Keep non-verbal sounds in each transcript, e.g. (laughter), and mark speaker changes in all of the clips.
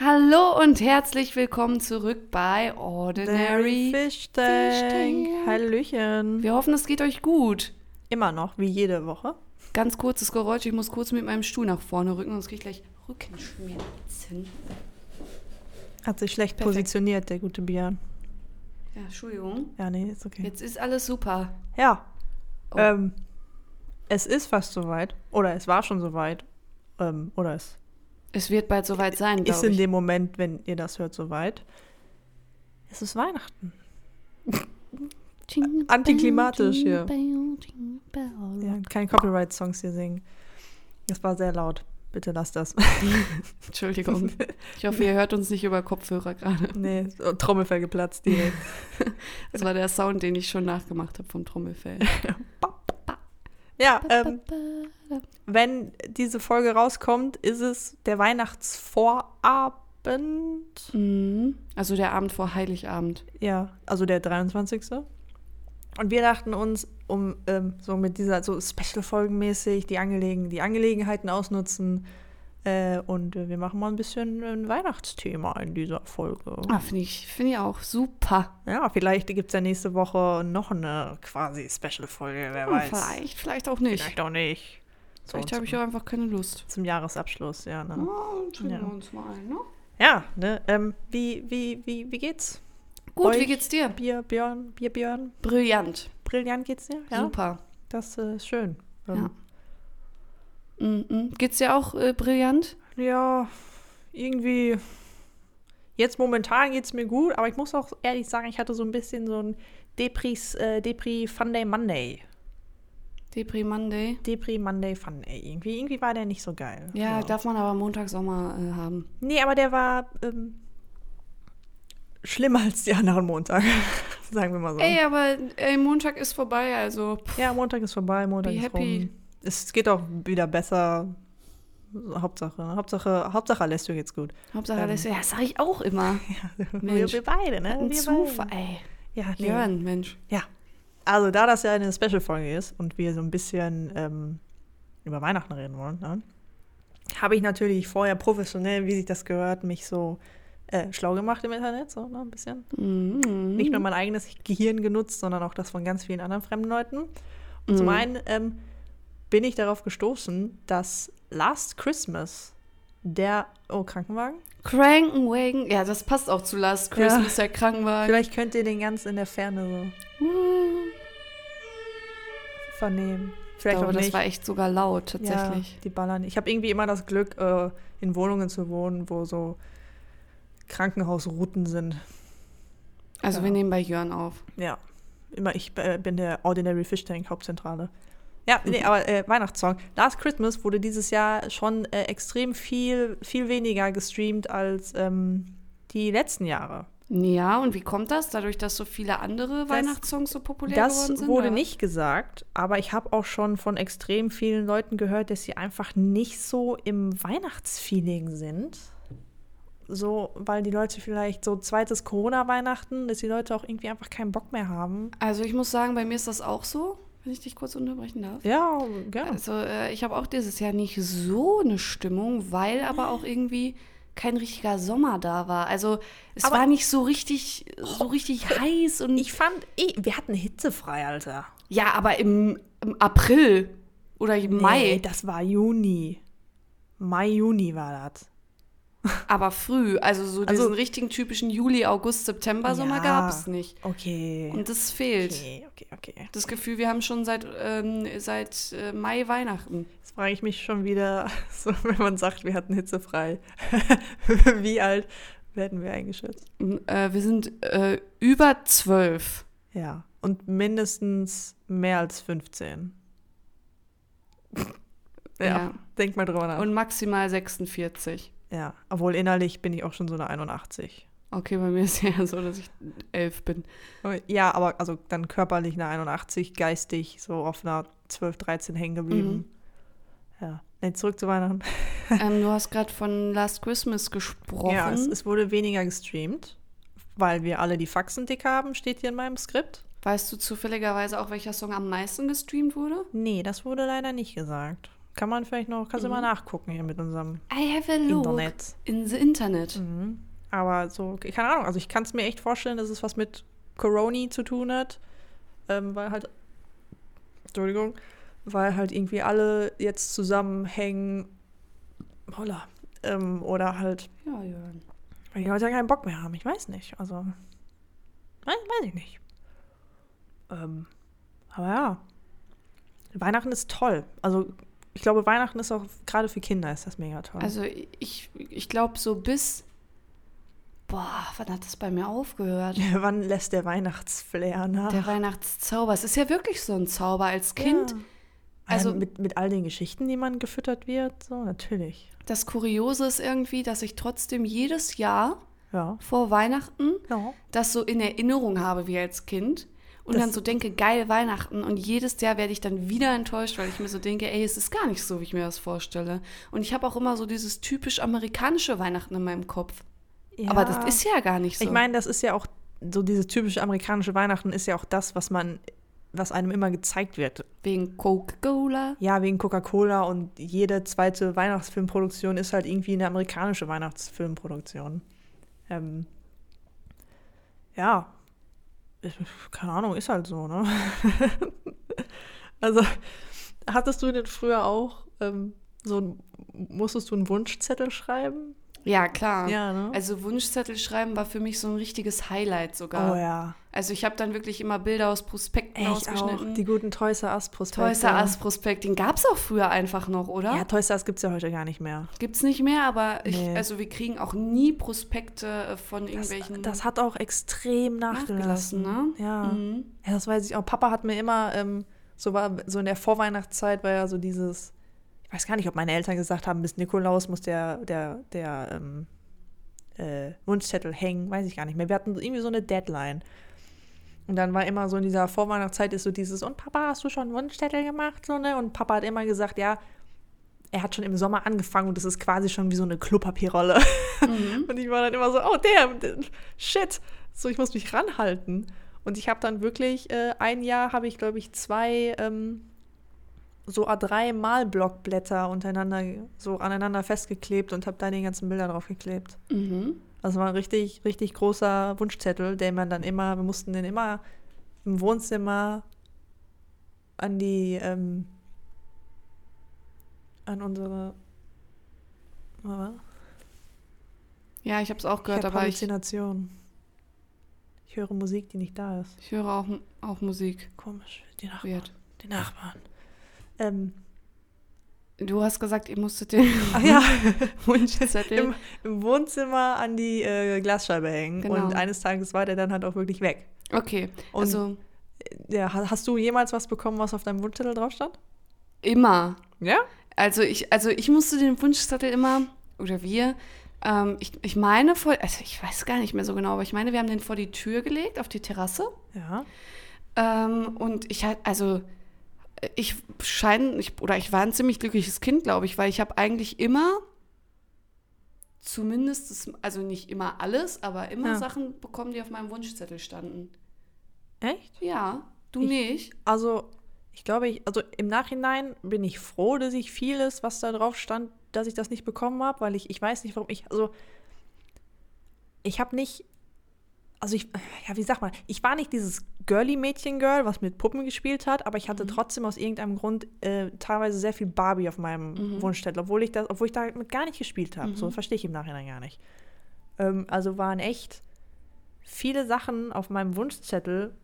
Speaker 1: Hallo und herzlich willkommen zurück bei Ordinary
Speaker 2: Fish. Tank. Hallöchen.
Speaker 1: Wir hoffen, es geht euch gut.
Speaker 2: Immer noch, wie jede Woche.
Speaker 1: Ganz kurzes Geräusch, ich muss kurz mit meinem Stuhl nach vorne rücken, sonst kriege ich gleich Rückenschmerzen.
Speaker 2: Hat sich schlecht
Speaker 1: Perfekt.
Speaker 2: positioniert, der gute Björn.
Speaker 1: Ja, Entschuldigung.
Speaker 2: Ja, nee, ist okay.
Speaker 1: Jetzt ist alles super.
Speaker 2: Ja.
Speaker 1: Oh.
Speaker 2: Ähm, es ist fast soweit. Oder es war schon soweit. Ähm, oder es
Speaker 1: Es wird bald soweit sein,
Speaker 2: ist in
Speaker 1: ich.
Speaker 2: dem Moment, wenn ihr das hört, soweit. Es ist Weihnachten. (laughs) Antiklimatisch hier. Ja, keine Copyright-Songs hier singen. Das war sehr laut. Bitte lasst das. (laughs)
Speaker 1: Entschuldigung. Ich hoffe, ihr hört uns nicht über Kopfhörer gerade.
Speaker 2: nee, so, Trommelfell geplatzt direkt. (laughs)
Speaker 1: Das war der Sound, den ich schon nachgemacht habe vom Trommelfell.
Speaker 2: Ja, ähm, wenn diese Folge rauskommt, ist es der Weihnachtsvorabend.
Speaker 1: Mhm. Also der Abend vor Heiligabend.
Speaker 2: Ja, also der 23. Und wir dachten uns, um ähm, so mit dieser so Special-Folgen-mäßig die, Angelegen die Angelegenheiten ausnutzen. Äh, und äh, wir machen mal ein bisschen ein Weihnachtsthema in dieser Folge.
Speaker 1: Ah, finde ich, find ich auch super.
Speaker 2: Ja, vielleicht gibt es ja nächste Woche noch eine quasi Special-Folge, wer
Speaker 1: Ja,
Speaker 2: weiß.
Speaker 1: vielleicht, vielleicht auch nicht.
Speaker 2: Vielleicht auch nicht. So
Speaker 1: Vielleicht habe ich auch einfach keine Lust.
Speaker 2: zum Jahresabschluss, ja. Ne?
Speaker 1: Trinken
Speaker 2: Ja.
Speaker 1: wir uns mal ein, ne?
Speaker 2: Ja, ne? Ähm, wie, wie, wie, wie geht's?
Speaker 1: Gut,
Speaker 2: Euch?
Speaker 1: wie geht's dir?
Speaker 2: Bier, Björn, Bier, Björn.
Speaker 1: Brillant.
Speaker 2: Brillant geht's dir? Ja.
Speaker 1: Super.
Speaker 2: Das ist schön. Ähm,
Speaker 1: Mhm. Geht's dir auch äh, brillant?
Speaker 2: ja, irgendwie. Jetzt momentan geht's mir gut, aber ich muss auch ehrlich sagen, ich hatte so ein bisschen so ein Depris, äh, Depri Funday Monday.
Speaker 1: Depri Monday.
Speaker 2: Depri Monday Funday. Irgendwie, irgendwie war der nicht so geil.
Speaker 1: Ja,
Speaker 2: So.
Speaker 1: darf man aber montags auch mal äh, haben.
Speaker 2: Nee, aber der war ähm, schlimmer als die anderen Montage. (laughs) Sagen wir mal so.
Speaker 1: Ey, aber ey, Montag ist vorbei, also pff,
Speaker 2: Ja, Montag ist vorbei, Montag
Speaker 1: Be
Speaker 2: ist
Speaker 1: happy.
Speaker 2: rum. Es geht auch wieder besser. Hauptsache, Hauptsache, Hauptsache Alessio geht's gut.
Speaker 1: Hauptsache,
Speaker 2: Ähm.
Speaker 1: alles, ja, das sage ich auch immer. (laughs)
Speaker 2: wir,
Speaker 1: Mensch.
Speaker 2: wir beide, ne?
Speaker 1: Ein
Speaker 2: wir
Speaker 1: Zufall,
Speaker 2: Beide.
Speaker 1: ey.
Speaker 2: Ja, nee.
Speaker 1: Jörn, Mensch.
Speaker 2: Ja. Also, da das ja eine Special-Folge ist und wir so ein bisschen ähm, über Weihnachten reden wollen, ne, habe ich natürlich vorher professionell, wie sich das gehört, mich so äh, schlau gemacht im Internet, so ne, ein bisschen.
Speaker 1: Mhm.
Speaker 2: nicht nur mein eigenes Gehirn genutzt, sondern auch das von ganz vielen anderen fremden Leuten. Und zum
Speaker 1: Mhm.
Speaker 2: einen ähm, bin ich darauf gestoßen, dass Last Christmas der oh Krankenwagen.
Speaker 1: Krankenwagen. Ja, das passt auch zu Last
Speaker 2: Ja.
Speaker 1: Christmas, der Krankenwagen.
Speaker 2: Vielleicht könnt ihr den ganz in der Ferne so
Speaker 1: Uh.
Speaker 2: vernehmen.
Speaker 1: Ich
Speaker 2: Vielleicht
Speaker 1: glaube,
Speaker 2: auch
Speaker 1: das war echt sogar laut, tatsächlich.
Speaker 2: Ja, die ballern. Ich habe irgendwie immer das Glück, äh, in Wohnungen zu wohnen, wo so Krankenhausrouten sind.
Speaker 1: Also
Speaker 2: Ja.
Speaker 1: wir nehmen bei Jörn auf.
Speaker 2: Ja, immer ich äh, bin der Ordinary Fish Tank Hauptzentrale. Ja, nee, aber äh, Weihnachtssong. Last Christmas wurde dieses Jahr schon äh, extrem viel, viel weniger gestreamt als ähm, die letzten Jahre.
Speaker 1: Ja, und wie kommt das? Dadurch, dass so viele andere Weihnachtssongs so populär
Speaker 2: Das
Speaker 1: geworden sind?
Speaker 2: wurde
Speaker 1: oder?
Speaker 2: nicht gesagt, aber ich habe auch schon von extrem vielen Leuten gehört, dass sie einfach nicht so im Weihnachtsfeeling sind. So, weil die Leute vielleicht so zweites Corona-Weihnachten, dass die Leute auch irgendwie einfach keinen Bock mehr haben.
Speaker 1: Also ich muss sagen, bei mir ist das auch so, wenn ich dich kurz unterbrechen darf.
Speaker 2: Ja, gerne.
Speaker 1: Also äh, ich habe auch dieses Jahr nicht so eine Stimmung, weil aber auch irgendwie kein richtiger Sommer da war. Also es
Speaker 2: Aber-
Speaker 1: war nicht so richtig, so richtig heiß und
Speaker 2: Ich fand, eh, wir hatten hitzefrei, Alter.
Speaker 1: ja, aber im, im April oder im Mai,
Speaker 2: Nee, das war Juni. Mai, Juni war das.
Speaker 1: Aber früh. Also so
Speaker 2: Also-
Speaker 1: diesen richtigen typischen Juli, August, September Sommer
Speaker 2: Ja.
Speaker 1: gab es nicht.
Speaker 2: Okay.
Speaker 1: Und das fehlt.
Speaker 2: okay, okay, okay.
Speaker 1: Das Gefühl, wir haben schon seit, ähm, seit äh, Mai Weihnachten.
Speaker 2: Jetzt frage ich mich schon wieder, (laughs) so, wenn man sagt, wir hatten hitzefrei. (laughs) Wie alt werden wir eingeschätzt?
Speaker 1: Äh, wir sind äh, über zwölf.
Speaker 2: Ja. Und mindestens mehr als 15. (laughs) ja,
Speaker 1: Ja.
Speaker 2: denk mal drüber nach.
Speaker 1: Und maximal 46.
Speaker 2: ja, obwohl innerlich bin ich auch schon so eine 81.
Speaker 1: Okay, bei mir ist ja (laughs) so, dass ich elf bin.
Speaker 2: Ja, aber also dann körperlich eine 81, geistig so auf einer 12, 13 hängen geblieben. Ja. Nee, zurück zu Weihnachten. (laughs)
Speaker 1: ähm, du hast gerade von Last Christmas gesprochen.
Speaker 2: Ja, es, es wurde weniger gestreamt, weil wir alle die Faxen dick haben, steht hier in meinem Skript.
Speaker 1: weißt du zufälligerweise auch, welcher Song am meisten gestreamt wurde?
Speaker 2: Nee, das wurde leider nicht gesagt. Kann man vielleicht noch, kannst du
Speaker 1: Mhm.
Speaker 2: mal nachgucken hier mit unserem
Speaker 1: I have a look
Speaker 2: Internet.
Speaker 1: in the Internet.
Speaker 2: Mhm. Aber so, keine Ahnung, also ich kann es mir echt vorstellen, dass es was mit Corona zu tun hat, ähm, weil halt, Entschuldigung, weil halt irgendwie alle jetzt zusammenhängen, holla, ähm, oder halt,
Speaker 1: Ja, Jörn.
Speaker 2: weil die Leute ja keinen Bock mehr haben, ich weiß nicht, also, weiß, weiß ich nicht. Ähm, aber ja, Weihnachten ist toll, also ich glaube, Weihnachten ist auch, gerade für Kinder ist das mega toll.
Speaker 1: Also ich, ich glaube so bis, boah, wann hat das bei mir aufgehört?
Speaker 2: Wann lässt der Weihnachtsflair nach?
Speaker 1: Der Weihnachtszauber. Es ist ja wirklich so ein Zauber als Kind.
Speaker 2: Ja.
Speaker 1: Also-
Speaker 2: Also mit, mit all den Geschichten, die man gefüttert wird, so natürlich.
Speaker 1: Das Kuriose ist irgendwie, dass ich trotzdem jedes Jahr
Speaker 2: Ja.
Speaker 1: vor Weihnachten
Speaker 2: ja.
Speaker 1: das so in Erinnerung habe wie als Kind. Und
Speaker 2: Das-
Speaker 1: dann so denke, geil Weihnachten. Und jedes Jahr werde ich dann wieder enttäuscht, weil ich mir so denke, ey, es ist gar nicht so, wie ich mir das vorstelle. Und ich habe auch immer so dieses typisch amerikanische Weihnachten in meinem Kopf. Aber das ist ja gar nicht so.
Speaker 2: Ich meine, das ist ja auch so dieses typische amerikanische Weihnachten ist ja auch das, was man, was einem immer gezeigt wird.
Speaker 1: Wegen Coca-Cola.
Speaker 2: Ja, wegen Coca-Cola und jede zweite Weihnachtsfilmproduktion ist halt irgendwie eine amerikanische Weihnachtsfilmproduktion. Ähm, ja, keine Ahnung, ist halt so, ne? (laughs) also, hattest du denn früher auch ähm, so musstest du einen Wunschzettel schreiben?
Speaker 1: Ja, klar.
Speaker 2: Ja, ne?
Speaker 1: Also Wunschzettel schreiben war für mich so ein richtiges Highlight sogar.
Speaker 2: oh ja.
Speaker 1: Also ich habe dann wirklich immer Bilder aus Prospekten
Speaker 2: Echt
Speaker 1: ausgeschnitten.
Speaker 2: auch, die guten Toys R Us Prospekte.
Speaker 1: Toys R Us Prospekt, den gab es auch früher einfach noch, oder?
Speaker 2: Ja, Toys R Us gibt es ja heute gar nicht mehr.
Speaker 1: Gibt's nicht mehr, aber ich,
Speaker 2: Nee.
Speaker 1: also wir kriegen auch nie Prospekte äh, von
Speaker 2: Das,
Speaker 1: irgendwelchen
Speaker 2: das hat auch extrem nachgelassen.
Speaker 1: nachgelassen, ne?
Speaker 2: Ja.
Speaker 1: Mhm.
Speaker 2: ja, das weiß ich auch. Papa hat mir immer, ähm, so war so in der Vorweihnachtszeit war ja so dieses, ich weiß gar nicht, ob meine Eltern gesagt haben, bis Nikolaus muss der, der, der ähm, äh, Wunschzettel hängen, weiß ich gar nicht mehr. Wir hatten irgendwie so eine Deadline. Und dann war immer so in dieser Vorweihnachtszeit ist so dieses, und Papa, hast du schon einen Wunschzettel gemacht? So, ne? Und Papa hat immer gesagt, ja, er hat schon im Sommer angefangen und das ist quasi schon wie so eine Klopapierrolle.
Speaker 1: Mhm. (laughs)
Speaker 2: Und ich war dann immer so, oh damn, shit. So, ich muss mich ranhalten. Und ich habe dann wirklich, äh, ein Jahr habe ich, glaube ich, zwei ähm, so A3 Malblockblätter untereinander, so aneinander festgeklebt und habe da die ganzen Bilder drauf geklebt.
Speaker 1: Mhm.
Speaker 2: Also war ein richtig, richtig großer Wunschzettel, den man dann immer, wir mussten den immer im Wohnzimmer an die, ähm, an unsere, was?
Speaker 1: Ja, ich habe es auch
Speaker 2: Ich
Speaker 1: gehört,
Speaker 2: hab
Speaker 1: aber ich,
Speaker 2: Halluzinationen. Ich höre Musik, die nicht da ist.
Speaker 1: ich höre auch, auch Musik.
Speaker 2: Komisch. Die Nachbarn.
Speaker 1: Weird.
Speaker 2: Die Nachbarn. Ähm,
Speaker 1: Du hast gesagt, ihr musstet den
Speaker 2: ach (laughs) ja, (laughs)
Speaker 1: Wunschzettel.
Speaker 2: im, im Wohnzimmer an die äh, Glasscheibe hängen.
Speaker 1: Genau.
Speaker 2: Und eines Tages war der dann halt auch wirklich weg.
Speaker 1: Okay,
Speaker 2: Und
Speaker 1: also
Speaker 2: ja, ha- hast du jemals was bekommen, was auf deinem Wunschzettel drauf stand?
Speaker 1: immer.
Speaker 2: Ja?
Speaker 1: Also ich, also ich musste den Wunschzettel immer, oder wir, ähm, ich, ich meine vor, also ich weiß gar nicht mehr so genau, aber ich meine, wir haben den vor die Tür gelegt, auf die Terrasse.
Speaker 2: Ja.
Speaker 1: Ähm, und ich hatte, also ich scheine, ich, oder ich war ein ziemlich glückliches Kind, glaube ich, weil ich habe eigentlich immer zumindest, das, also nicht immer alles, aber immer
Speaker 2: Ja.
Speaker 1: Sachen bekommen, die auf meinem Wunschzettel standen.
Speaker 2: Echt?
Speaker 1: Ja, du
Speaker 2: Ich-
Speaker 1: nicht.
Speaker 2: Also, ich glaube, ich, also im Nachhinein bin ich froh, dass ich vieles, was da drauf stand, dass ich das nicht bekommen habe, weil ich, ich weiß nicht, warum ich, also, ich habe nicht, also ich, ja, wie sagt man, ich war nicht dieses Girly-Mädchen-Girl, was mit Puppen gespielt hat, aber ich hatte trotzdem aus irgendeinem Grund äh, teilweise sehr viel Barbie auf meinem
Speaker 1: Mhm.
Speaker 2: Wunschzettel, obwohl ich das, obwohl ich damit gar nicht gespielt habe. So
Speaker 1: Mhm.
Speaker 2: verstehe ich im Nachhinein gar nicht. Ähm, also waren echt viele Sachen auf meinem Wunschzettel,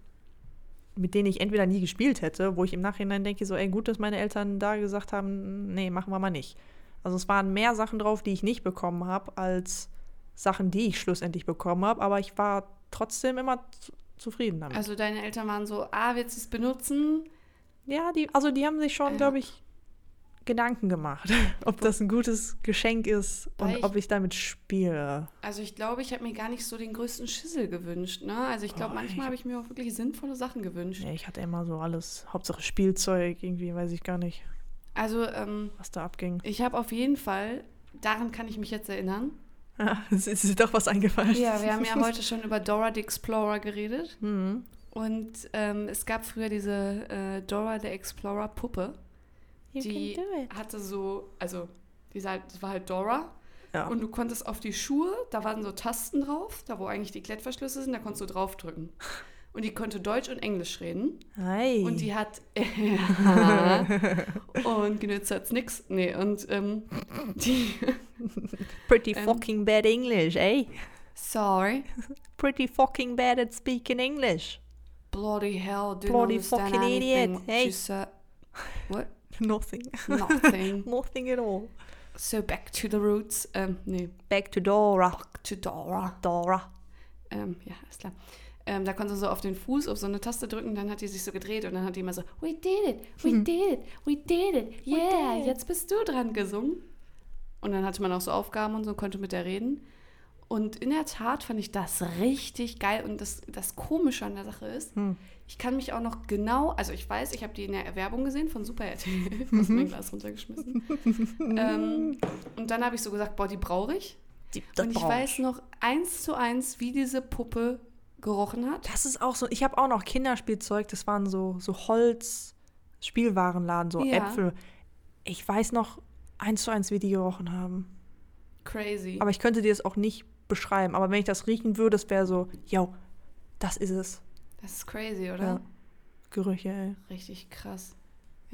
Speaker 2: mit denen ich entweder nie gespielt hätte, wo ich im Nachhinein denke, so, ey, gut, dass meine Eltern da gesagt haben, nee, machen wir mal nicht. Also es waren mehr Sachen drauf, die ich nicht bekommen habe, als Sachen, die ich schlussendlich bekommen habe, aber ich war trotzdem immer zu, zufrieden damit.
Speaker 1: Also deine Eltern waren so, ah, willst du es benutzen?
Speaker 2: ja, die, also die haben sich schon,
Speaker 1: Ja.
Speaker 2: glaube ich, Gedanken gemacht, (laughs) ob das ein gutes Geschenk ist
Speaker 1: Weil
Speaker 2: und
Speaker 1: ich-
Speaker 2: ob ich damit spiele.
Speaker 1: Also ich glaube, ich habe mir gar nicht so den größten Schissel gewünscht. Ne? Also ich glaube,
Speaker 2: Oh,
Speaker 1: manchmal habe ich mir auch wirklich sinnvolle Sachen gewünscht.
Speaker 2: Nee, ich hatte immer so alles, Hauptsache Spielzeug, irgendwie weiß ich gar nicht,
Speaker 1: Also ähm,
Speaker 2: was da abging.
Speaker 1: ich habe auf jeden Fall, daran kann ich mich jetzt erinnern.
Speaker 2: Ja, (laughs) es ist dir doch was eingefallen.
Speaker 1: Ja, wir haben ja heute schon über Dora the Explorer geredet.
Speaker 2: Mhm.
Speaker 1: Und ähm, es gab früher diese äh, Dora the Explorer Puppe.
Speaker 2: You
Speaker 1: die
Speaker 2: can do it.
Speaker 1: hatte so, also die sah, das war halt Dora.
Speaker 2: Ja.
Speaker 1: Und du konntest auf die Schuhe, da waren so Tasten drauf, da wo eigentlich die Klettverschlüsse sind, da konntest du draufdrücken. Und die konnte Deutsch und Englisch reden.
Speaker 2: Hi.
Speaker 1: Und die hat. (laughs) Und genützt hat's nix. Nee, und ähm, (laughs) die.
Speaker 2: Pretty
Speaker 1: ähm,
Speaker 2: fucking bad English, eh?
Speaker 1: Sorry.
Speaker 2: Pretty fucking bad at speaking English.
Speaker 1: Bloody hell, didn't
Speaker 2: Bloody fucking idiot, hey.
Speaker 1: Said. What?
Speaker 2: Nothing.
Speaker 1: Nothing. (laughs)
Speaker 2: Nothing at all.
Speaker 1: so back to the roots. Ähm, nee,
Speaker 2: Back to Dora.
Speaker 1: to Dora.
Speaker 2: Dora.
Speaker 1: Ähm, ja, ist klar. Ähm, da konnte sie so auf den Fuß auf so eine Taste drücken, dann hat die sich so gedreht und dann hat die immer so, we did it, we did it, we did it, yeah,
Speaker 2: did it."
Speaker 1: jetzt bist du dran gesungen. Und dann hatte man auch so Aufgaben und so, konnte mit der reden. Und in der Tat fand ich das richtig geil. Und das, das Komische an der Sache ist,
Speaker 2: Hm.
Speaker 1: ich kann mich auch noch genau, also ich weiß, ich habe die in der Werbung gesehen von Super RTL, (laughs) hast mein Glas runtergeschmissen. ähm, und dann habe ich so gesagt, boah, die brauche ich.
Speaker 2: Die,
Speaker 1: Und ich weiß noch eins zu eins, wie diese Puppe gerochen hat.
Speaker 2: Das ist auch so. Ich habe auch noch Kinderspielzeug. Das waren so, so Holz, Spielwarenladen, so
Speaker 1: Ja.
Speaker 2: Äpfel. Ich weiß noch eins zu eins, wie die gerochen haben.
Speaker 1: Crazy.
Speaker 2: Aber ich könnte dir das auch nicht beschreiben. Aber wenn ich das riechen würde, es wäre so, yo, das ist es.
Speaker 1: das ist crazy, oder?
Speaker 2: Ja. Gerüche, ey.
Speaker 1: Richtig krass.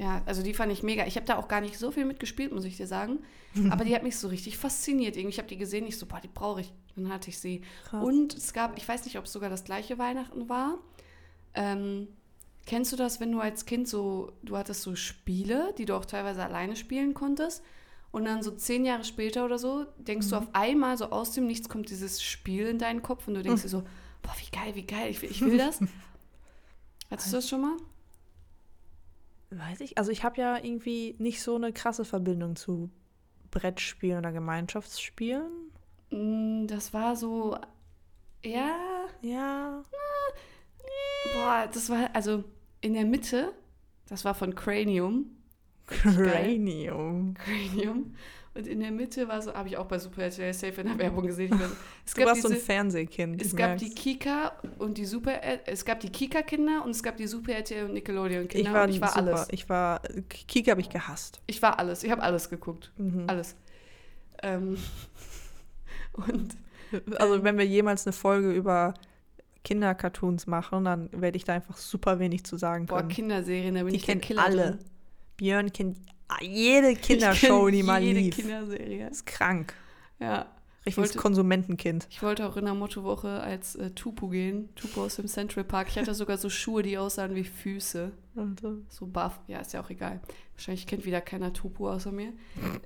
Speaker 1: Ja, also die fand ich mega. Ich habe da auch gar nicht so viel mitgespielt, muss ich dir sagen. (laughs) Aber die hat mich so richtig fasziniert. Irgendwie, ich habe die gesehen, ich so, boah, die brauche ich. Dann hatte ich sie.
Speaker 2: Krass.
Speaker 1: Und es gab, ich weiß nicht, ob es sogar das gleiche Weihnachten war. Ähm, kennst du das, wenn du als Kind so, du hattest so Spiele, die du auch teilweise alleine spielen konntest? Und dann so zehn Jahre später oder so, denkst
Speaker 2: Mhm.
Speaker 1: du auf einmal so aus dem Nichts kommt dieses Spiel in deinen Kopf und du denkst
Speaker 2: Mhm.
Speaker 1: dir so, boah, wie geil, wie geil, ich will, ich will das. (laughs) Hattest du das schon mal?
Speaker 2: Weiß ich. Also ich habe ja irgendwie nicht so eine krasse Verbindung zu Brettspielen oder Gemeinschaftsspielen.
Speaker 1: Mm, Das war so, ja,
Speaker 2: Ja.
Speaker 1: boah, das war, also in der Mitte, das war von Cranium.
Speaker 2: Cranium.
Speaker 1: Cranium. Und in der Mitte war so, habe ich auch bei Super RTL Safe in der Werbung gesehen. Weiß, (laughs) es
Speaker 2: Du warst so ein
Speaker 1: diese,
Speaker 2: Fernsehkind.
Speaker 1: es gab
Speaker 2: merk's.
Speaker 1: die Kika und die Super, es gab die Kika-Kinder und es gab die Super RTL und Nickelodeon-Kinder.
Speaker 2: ich war,
Speaker 1: und ich war
Speaker 2: super.
Speaker 1: alles.
Speaker 2: Ich war, Kika habe ich gehasst.
Speaker 1: Ich war alles. Ich habe alles geguckt.
Speaker 2: Mhm.
Speaker 1: Alles. Ähm, (laughs) und
Speaker 2: Also wenn wir jemals eine Folge über Kindercartoons machen, dann werde ich da einfach super wenig zu sagen
Speaker 1: boah,
Speaker 2: können.
Speaker 1: Kinderserien, da bin
Speaker 2: die
Speaker 1: ich
Speaker 2: kennen
Speaker 1: Killer
Speaker 2: alle.
Speaker 1: drin.
Speaker 2: Björn kennt jede
Speaker 1: Ich
Speaker 2: Kindershow, die mal
Speaker 1: jede
Speaker 2: lief.
Speaker 1: Kinderserie.
Speaker 2: ist krank.
Speaker 1: Ja.
Speaker 2: Richtiges
Speaker 1: wollte-
Speaker 2: Konsumentenkind.
Speaker 1: Ich wollte auch in der Mottowoche als äh, Tupu gehen. Tupu aus dem Central Park. Ich hatte sogar so Schuhe, die aussahen wie Füße. So buff. Ja, ist ja auch egal. Wahrscheinlich kennt wieder keiner Tupu außer mir.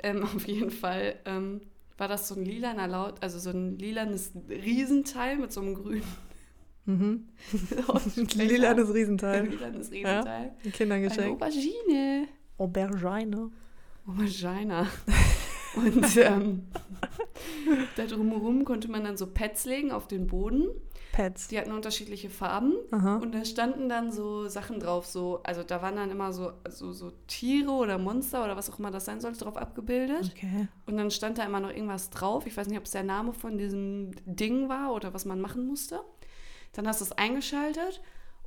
Speaker 1: ähm, (laughs) auf jeden Fall ähm, war das so ein lilaner Laut, also so ein lilanes Riesenteil mit so einem grünen. (laughs)
Speaker 2: Mhm.
Speaker 1: Lila
Speaker 2: Lilanes
Speaker 1: Ein
Speaker 2: Riesenteil.
Speaker 1: lilanes Riesenteil.
Speaker 2: Ein
Speaker 1: Eine
Speaker 2: Kindergeschenk.
Speaker 1: Aubergine.
Speaker 2: Aubergine.
Speaker 1: Aubergine. (laughs) Und ähm, da drumherum konnte man dann so Pads legen auf den Boden.
Speaker 2: Pets.
Speaker 1: Die hatten unterschiedliche Farben.
Speaker 2: Aha.
Speaker 1: Und da standen dann so Sachen drauf, so, also da waren dann immer so, so, so Tiere oder Monster oder was auch immer das sein sollte, drauf abgebildet.
Speaker 2: Okay.
Speaker 1: Und dann stand da immer noch irgendwas drauf. Ich weiß nicht, ob es der Name von diesem Ding war oder was man machen musste. Dann hast du es eingeschaltet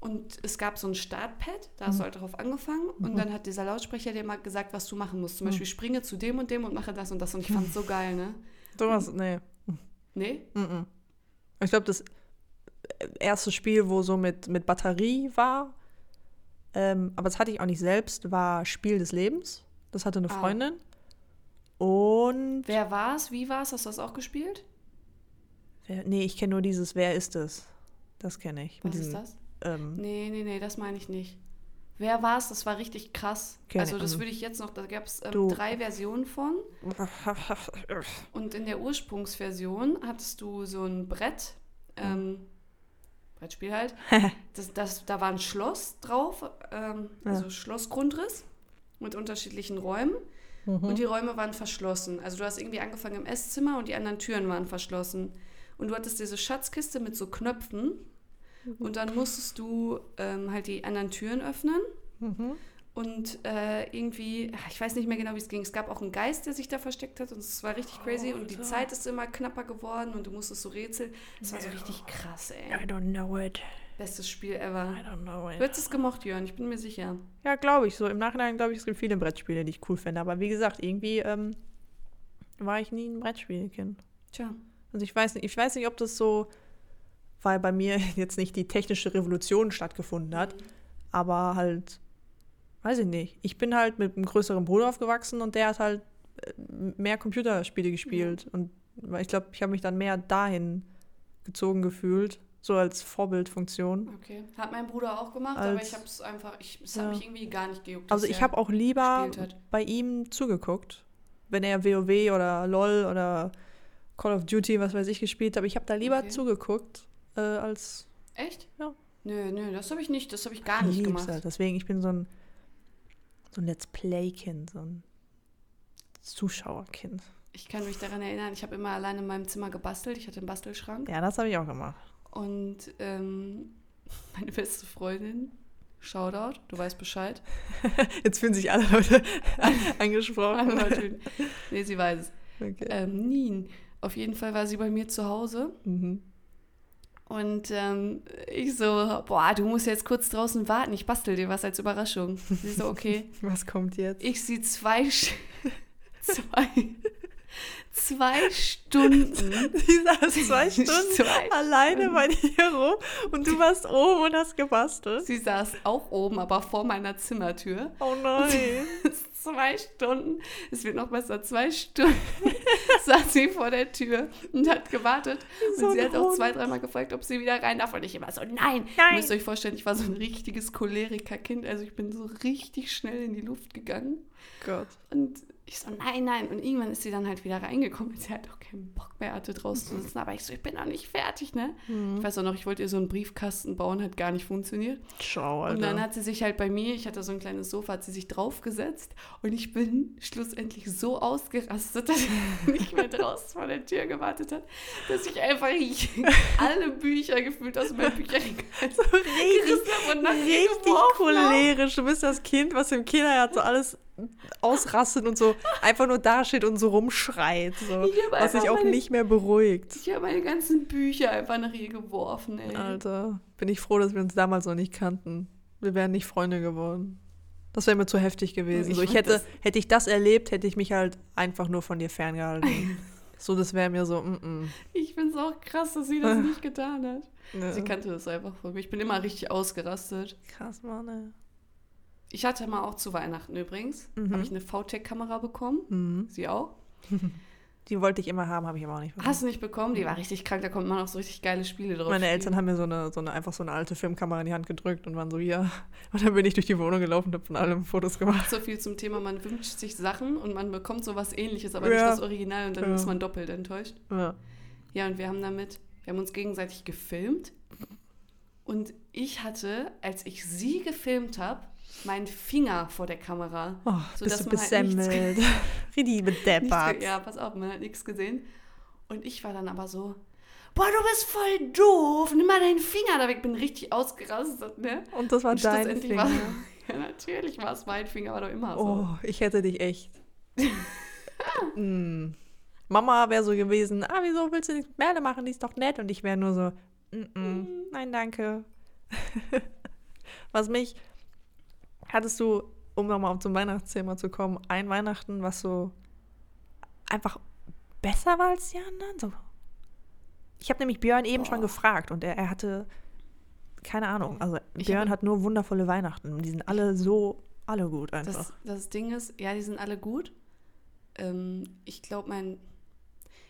Speaker 1: und es gab so ein Startpad, da hast du halt drauf angefangen. Und dann hat dieser Lautsprecher dir mal gesagt, was du machen musst. Zum Beispiel springe zu dem und dem und mache das und das. Und ich fand es so (laughs) geil, ne?
Speaker 2: Sowas, nee.
Speaker 1: Nee?
Speaker 2: Mhm. Ich glaube, das erste Spiel, wo so mit, mit Batterie war, ähm, aber das hatte ich auch nicht selbst, war Spiel des Lebens. Das hatte eine
Speaker 1: Ah.
Speaker 2: Freundin. Und.
Speaker 1: Wer war es? Wie war es? Hast du das auch gespielt?
Speaker 2: Wer, nee, ich kenne nur dieses Wer ist es? Das kenne ich. Mit
Speaker 1: Was ist das?
Speaker 2: Ähm,
Speaker 1: Nee, nee, nee, das meine ich nicht. Wer war es? Das war richtig krass.
Speaker 2: Kenn
Speaker 1: also das würde ich jetzt noch, da gab es ähm, drei Versionen von. (laughs) Und in der Ursprungsversion hattest du so ein Brett, ähm, Brettspiel halt. (laughs) Das, das, da war ein Schloss drauf, ähm,
Speaker 2: Ja.
Speaker 1: also Schlossgrundriss mit unterschiedlichen Räumen. Und die Räume waren verschlossen. Also du hast irgendwie angefangen im Esszimmer und die anderen Türen waren verschlossen. Und du hattest diese Schatzkiste mit so Knöpfen. Und dann musstest du ähm, halt die anderen Türen öffnen.
Speaker 2: Mhm.
Speaker 1: Und äh, irgendwie, ich weiß nicht mehr genau, wie es ging. Es gab auch einen Geist, der sich da versteckt hat und es war richtig crazy. Und die
Speaker 2: Alter.
Speaker 1: Zeit ist immer knapper geworden und du musstest so rätseln. Das war so richtig krass, ey.
Speaker 2: I don't know it.
Speaker 1: Bestes Spiel ever.
Speaker 2: I don't know. Ey.
Speaker 1: Wird es gemocht, Jörn? Ich bin mir sicher.
Speaker 2: Ja, glaube ich. So im Nachhinein glaube ich, es gibt viele Brettspiele, die ich cool finde. Aber wie gesagt, irgendwie ähm, war ich nie ein Brettspielkind.
Speaker 1: Tja.
Speaker 2: Also ich weiß nicht, ich weiß nicht, ob das so, weil bei mir (laughs) jetzt nicht die technische Revolution stattgefunden hat, aber halt, weiß ich nicht. Ich bin halt mit einem größeren Bruder aufgewachsen und der hat halt äh, mehr Computerspiele gespielt. Und ich glaube, ich habe mich dann mehr dahin gezogen gefühlt, so als Vorbildfunktion.
Speaker 1: Okay. Hat mein Bruder auch gemacht,
Speaker 2: Als-
Speaker 1: aber ich habe es einfach, ich, es hat
Speaker 2: Ja.
Speaker 1: mich irgendwie gar nicht gejuckt.
Speaker 2: Also ich habe auch lieber
Speaker 1: hat.
Speaker 2: bei ihm zugeguckt, wenn er WoW oder LOL oder Call of Duty, was weiß ich, gespielt hat. Ich habe da lieber
Speaker 1: Okay.
Speaker 2: zugeguckt, äh, als
Speaker 1: Echt?
Speaker 2: Ja.
Speaker 1: Nö, nö, das habe ich nicht, das habe ich gar nicht
Speaker 2: lieb's
Speaker 1: gemacht.
Speaker 2: halt. Deswegen, ich bin so ein, so ein Let's Play-Kind, so ein Zuschauerkind.
Speaker 1: Ich kann mich daran erinnern, ich habe immer allein in meinem Zimmer gebastelt. Ich hatte einen Bastelschrank.
Speaker 2: Ja, das habe ich auch gemacht.
Speaker 1: Und ähm, (laughs) meine beste Freundin, Shoutout, du weißt Bescheid. (laughs)
Speaker 2: Jetzt fühlen sich alle Leute (laughs) angesprochen.
Speaker 1: Alle Leute- nee, sie weiß es.
Speaker 2: Okay.
Speaker 1: Ähm, Nien. Auf jeden Fall war sie bei mir zu Hause.
Speaker 2: Mhm.
Speaker 1: Und ähm, ich so, boah, du musst jetzt kurz draußen warten. Ich bastel dir was als Überraschung. Sie so, okay. (laughs)
Speaker 2: Was kommt jetzt?
Speaker 1: Ich sie zwei, (laughs) zwei, zwei Stunden. (laughs)
Speaker 2: Sie saß zwei Stunden
Speaker 1: Zwei
Speaker 2: alleine bei dir rum und du warst oben und hast gebastelt.
Speaker 1: Sie saß auch oben, aber vor meiner Zimmertür.
Speaker 2: Oh nein.
Speaker 1: Zwei Stunden, es wird noch besser, zwei Stunden (laughs) saß sie vor der Tür und hat gewartet.
Speaker 2: so
Speaker 1: und sie hat auch zwei, dreimal gefragt, ob sie wieder rein darf. Und ich immer so, nein. Ihr
Speaker 2: Nein.
Speaker 1: müsst euch vorstellen, ich war so ein richtiges Cholerikerkind. Also ich bin so richtig schnell in die Luft gegangen.
Speaker 2: Gott.
Speaker 1: Und ich so, nein, nein. Und irgendwann ist sie dann halt wieder reingekommen, weil sie halt auch keinen Bock mehr hatte, draußen zu sitzen. Aber ich so, ich bin noch nicht fertig, ne? Ich weiß auch noch, ich wollte ihr so einen Briefkasten bauen, hat gar nicht funktioniert.
Speaker 2: Schau, Alter.
Speaker 1: Und dann hat sie sich halt bei mir, ich hatte so ein kleines Sofa, hat sie sich draufgesetzt und ich bin schlussendlich so ausgerastet, (laughs) dass sie nicht mehr draußen vor der Tür gewartet hat, dass ich einfach ich, (laughs) alle Bücher gefühlt aus meinem Bücherregal (laughs)
Speaker 2: so richtig,
Speaker 1: und
Speaker 2: richtig cholerisch. Du bist das Kind, was im Kindergarten so alles ausrastet und so einfach nur dasteht und so rumschreit. So,
Speaker 1: Ich
Speaker 2: was sich auch
Speaker 1: meine-
Speaker 2: nicht mehr beruhigt.
Speaker 1: Ich habe meine ganzen Bücher einfach nach ihr geworfen, ey.
Speaker 2: Alter, bin ich froh, dass wir uns damals noch nicht kannten. Wir wären nicht Freunde geworden. Das wäre mir zu heftig gewesen.
Speaker 1: Ich
Speaker 2: so, ich hätte, hätte ich das erlebt, hätte ich mich halt einfach nur von dir ferngehalten. (laughs) so, das wäre mir so, mm, mm.
Speaker 1: Ich finde es auch krass, dass sie das (laughs) nicht getan hat.
Speaker 2: Ja.
Speaker 1: Sie kannte das einfach von mir. Ich bin immer richtig ausgerastet.
Speaker 2: Krass, Mann, ey.
Speaker 1: Ich hatte mal auch zu Weihnachten übrigens,
Speaker 2: Mhm.
Speaker 1: habe ich eine VTech-Kamera bekommen.
Speaker 2: Mhm.
Speaker 1: Sie auch. (laughs)
Speaker 2: Die wollte ich immer haben, habe ich aber auch nicht bekommen.
Speaker 1: Hast du nicht bekommen? Die war richtig krank, da konnte man auch so richtig geile Spiele drauf
Speaker 2: Meine
Speaker 1: spielen.
Speaker 2: Eltern haben mir so eine, so eine, einfach so eine alte Filmkamera in die Hand gedrückt und waren so, ja. (laughs) Und dann bin ich durch die Wohnung gelaufen und habe von allem Fotos gemacht.
Speaker 1: So viel zum Thema, man wünscht sich Sachen und man bekommt sowas ähnliches, aber
Speaker 2: Ja.
Speaker 1: nicht das Original und dann
Speaker 2: Ja.
Speaker 1: ist man doppelt enttäuscht.
Speaker 2: Ja.
Speaker 1: Ja, und wir haben damit, wir haben uns gegenseitig gefilmt und ich hatte, als ich sie gefilmt habe, meinen Finger vor der Kamera.
Speaker 2: Oh,
Speaker 1: So,
Speaker 2: bist du
Speaker 1: halt nichts-
Speaker 2: besemmelt. (laughs) (laughs)
Speaker 1: Nichts
Speaker 2: bedeppert.
Speaker 1: ja, pass auf, man hat nichts gesehen. Und ich war dann aber so, boah, du bist voll doof, nimm mal deinen Finger da weg. Ich bin richtig ausgerastet, ne?
Speaker 2: Und das war
Speaker 1: Und
Speaker 2: dein Finger.
Speaker 1: war (laughs) Ja, natürlich war es mein Finger, war doch immer so.
Speaker 2: Oh, ich hätte dich echt. mm. Mama wäre so gewesen, ah, wieso willst du nicht mit Merle machen? Die ist doch nett. Und ich wäre nur so, mm -mm, nein, danke. was mich, hattest du, um nochmal zum Weihnachtsthema zu kommen, ein Weihnachten, was so einfach besser war als die anderen? So. Ich habe nämlich Björn eben schon
Speaker 1: Boah.
Speaker 2: gefragt und er, er hatte, keine Ahnung, also
Speaker 1: Ich
Speaker 2: Björn hat nur wundervolle Weihnachten und die sind alle so, alle gut einfach.
Speaker 1: Das, das Ding ist, ja, die sind alle gut. Ähm, ich glaube, mein.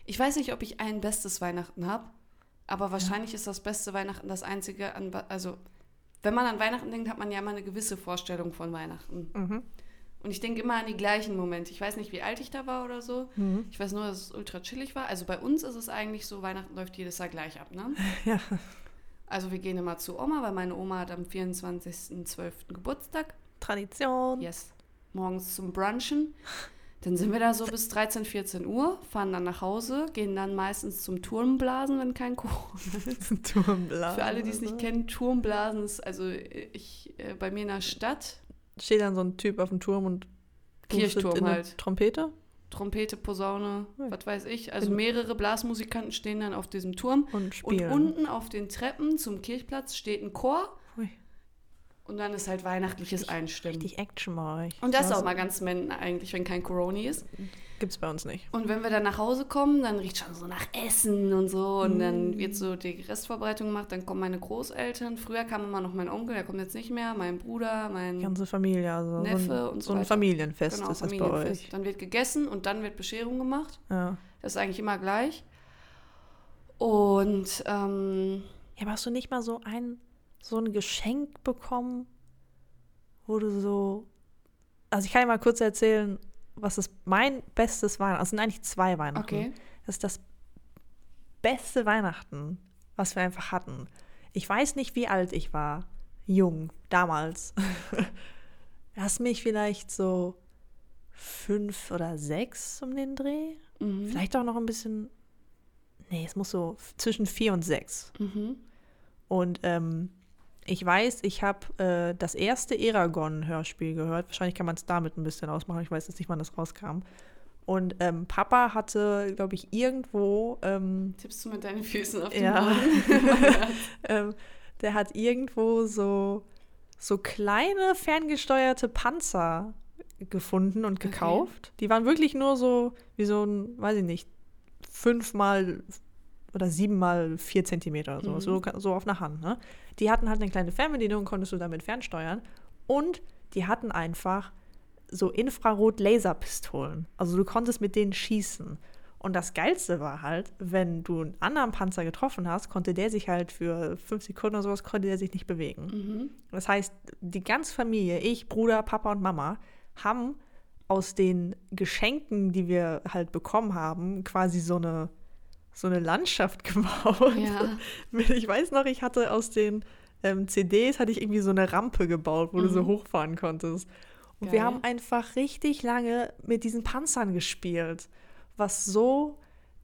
Speaker 1: Ich weiß nicht, ob ich ein bestes Weihnachten habe, aber wahrscheinlich ist das beste Weihnachten das einzige, an, also wenn man an Weihnachten denkt, hat man ja immer eine gewisse Vorstellung von Weihnachten.
Speaker 2: Mhm.
Speaker 1: Und ich denke immer an die gleichen Momente. Ich weiß nicht, wie alt ich da war oder so.
Speaker 2: Mhm.
Speaker 1: Ich weiß nur, dass es ultra chillig war. Also bei uns ist es eigentlich so, Weihnachten läuft jedes Jahr gleich ab, ne? (laughs)
Speaker 2: Ja.
Speaker 1: Also wir gehen immer zu Oma, weil meine Oma hat am 24.12. Geburtstag.
Speaker 2: Tradition.
Speaker 1: Yes. Morgens zum Brunchen. Dann sind wir da so bis 13, 14 Uhr, fahren dann nach Hause, gehen dann meistens zum Turmblasen, wenn kein Corona (laughs) ist.
Speaker 2: Turmblasen.
Speaker 1: Für alle, die es nicht kennen, Turmblasen ist also ich äh, bei mir in der Stadt.
Speaker 2: Steht dann so ein Typ auf dem Turm und
Speaker 1: Kirchturm halt.
Speaker 2: Trompete?
Speaker 1: Trompete, Posaune,
Speaker 2: Ja.
Speaker 1: was weiß ich. Also
Speaker 2: Wenn-
Speaker 1: mehrere Blasmusikanten stehen dann auf diesem Turm.
Speaker 2: Und
Speaker 1: Und
Speaker 2: spielen.
Speaker 1: unten auf den Treppen zum Kirchplatz steht ein Chor. Und dann ist halt weihnachtliches Einstimmen.
Speaker 2: Richtig Action bei euch.
Speaker 1: Und das ist auch mal ganz men eigentlich, wenn kein Coroni ist.
Speaker 2: Gibt's bei uns nicht.
Speaker 1: Und wenn wir dann nach Hause kommen, dann riecht schon so nach Essen und so. Und
Speaker 2: Mm.
Speaker 1: dann wird so die Restvorbereitung gemacht. Dann kommen meine Großeltern. Früher kam immer noch mein Onkel, der kommt jetzt nicht mehr. Mein Bruder, mein
Speaker 2: Die ganze Familie, also
Speaker 1: Neffe
Speaker 2: so ein,
Speaker 1: und so
Speaker 2: so ein
Speaker 1: weiter.
Speaker 2: Familienfest
Speaker 1: genau,
Speaker 2: ist das bei
Speaker 1: Familienfest.
Speaker 2: euch.
Speaker 1: Dann wird gegessen und dann wird Bescherung gemacht.
Speaker 2: Ja.
Speaker 1: Das ist eigentlich immer gleich. Und ähm,
Speaker 2: Ja, aber hast du nicht mal so ein, so ein Geschenk bekommen, wo du so. Also ich kann dir mal kurz erzählen, was ist mein bestes Weihnachten. Also es sind eigentlich zwei Weihnachten.
Speaker 1: okay.
Speaker 2: Das ist das beste Weihnachten, was wir einfach hatten. Ich weiß nicht, wie alt ich war. Jung, damals. (laughs) Lass mich vielleicht so fünf oder sechs um den Dreh.
Speaker 1: Mhm.
Speaker 2: Vielleicht auch noch ein bisschen. Nee, es muss so zwischen vier und sechs.
Speaker 1: Mhm.
Speaker 2: Und ähm, ich weiß, ich habe äh, das erste Eragon-Hörspiel gehört. Wahrscheinlich kann man es damit ein bisschen ausmachen. Ich weiß jetzt nicht, wann das rauskam. Und ähm, Papa hatte, glaube ich, irgendwo, ähm,
Speaker 1: Tippst du mit deinen Füßen auf den
Speaker 2: Ja.
Speaker 1: Boden? (laughs)
Speaker 2: ähm, der hat irgendwo so, so kleine ferngesteuerte Panzer gefunden und
Speaker 1: Okay.
Speaker 2: gekauft. Die waren wirklich nur so, wie so ein, weiß ich nicht, fünf mal oder sieben mal vier Zentimeter oder so,
Speaker 1: Mhm.
Speaker 2: so, so auf einer Hand. Ne? Die hatten halt eine kleine Fernbedienung, konntest du damit fernsteuern. Und die hatten einfach so Infrarot-Laserpistolen. Also du konntest mit denen schießen. Und das Geilste war halt, wenn du einen anderen Panzer getroffen hast, konnte der sich halt für fünf Sekunden oder sowas, konnte der sich nicht bewegen.
Speaker 1: mhm.
Speaker 2: Das heißt, die ganze Familie, ich, Bruder, Papa und Mama, haben aus den Geschenken, die wir halt bekommen haben, quasi so eine, so eine Landschaft (laughs) gebaut.
Speaker 1: Ja.
Speaker 2: Ich weiß noch, ich hatte aus den ähm, CDs hatte ich irgendwie so eine Rampe gebaut, wo du so
Speaker 1: Mhm.
Speaker 2: hochfahren konntest. Und wir
Speaker 1: Geil.
Speaker 2: haben einfach richtig lange mit diesen Panzern gespielt. Was so.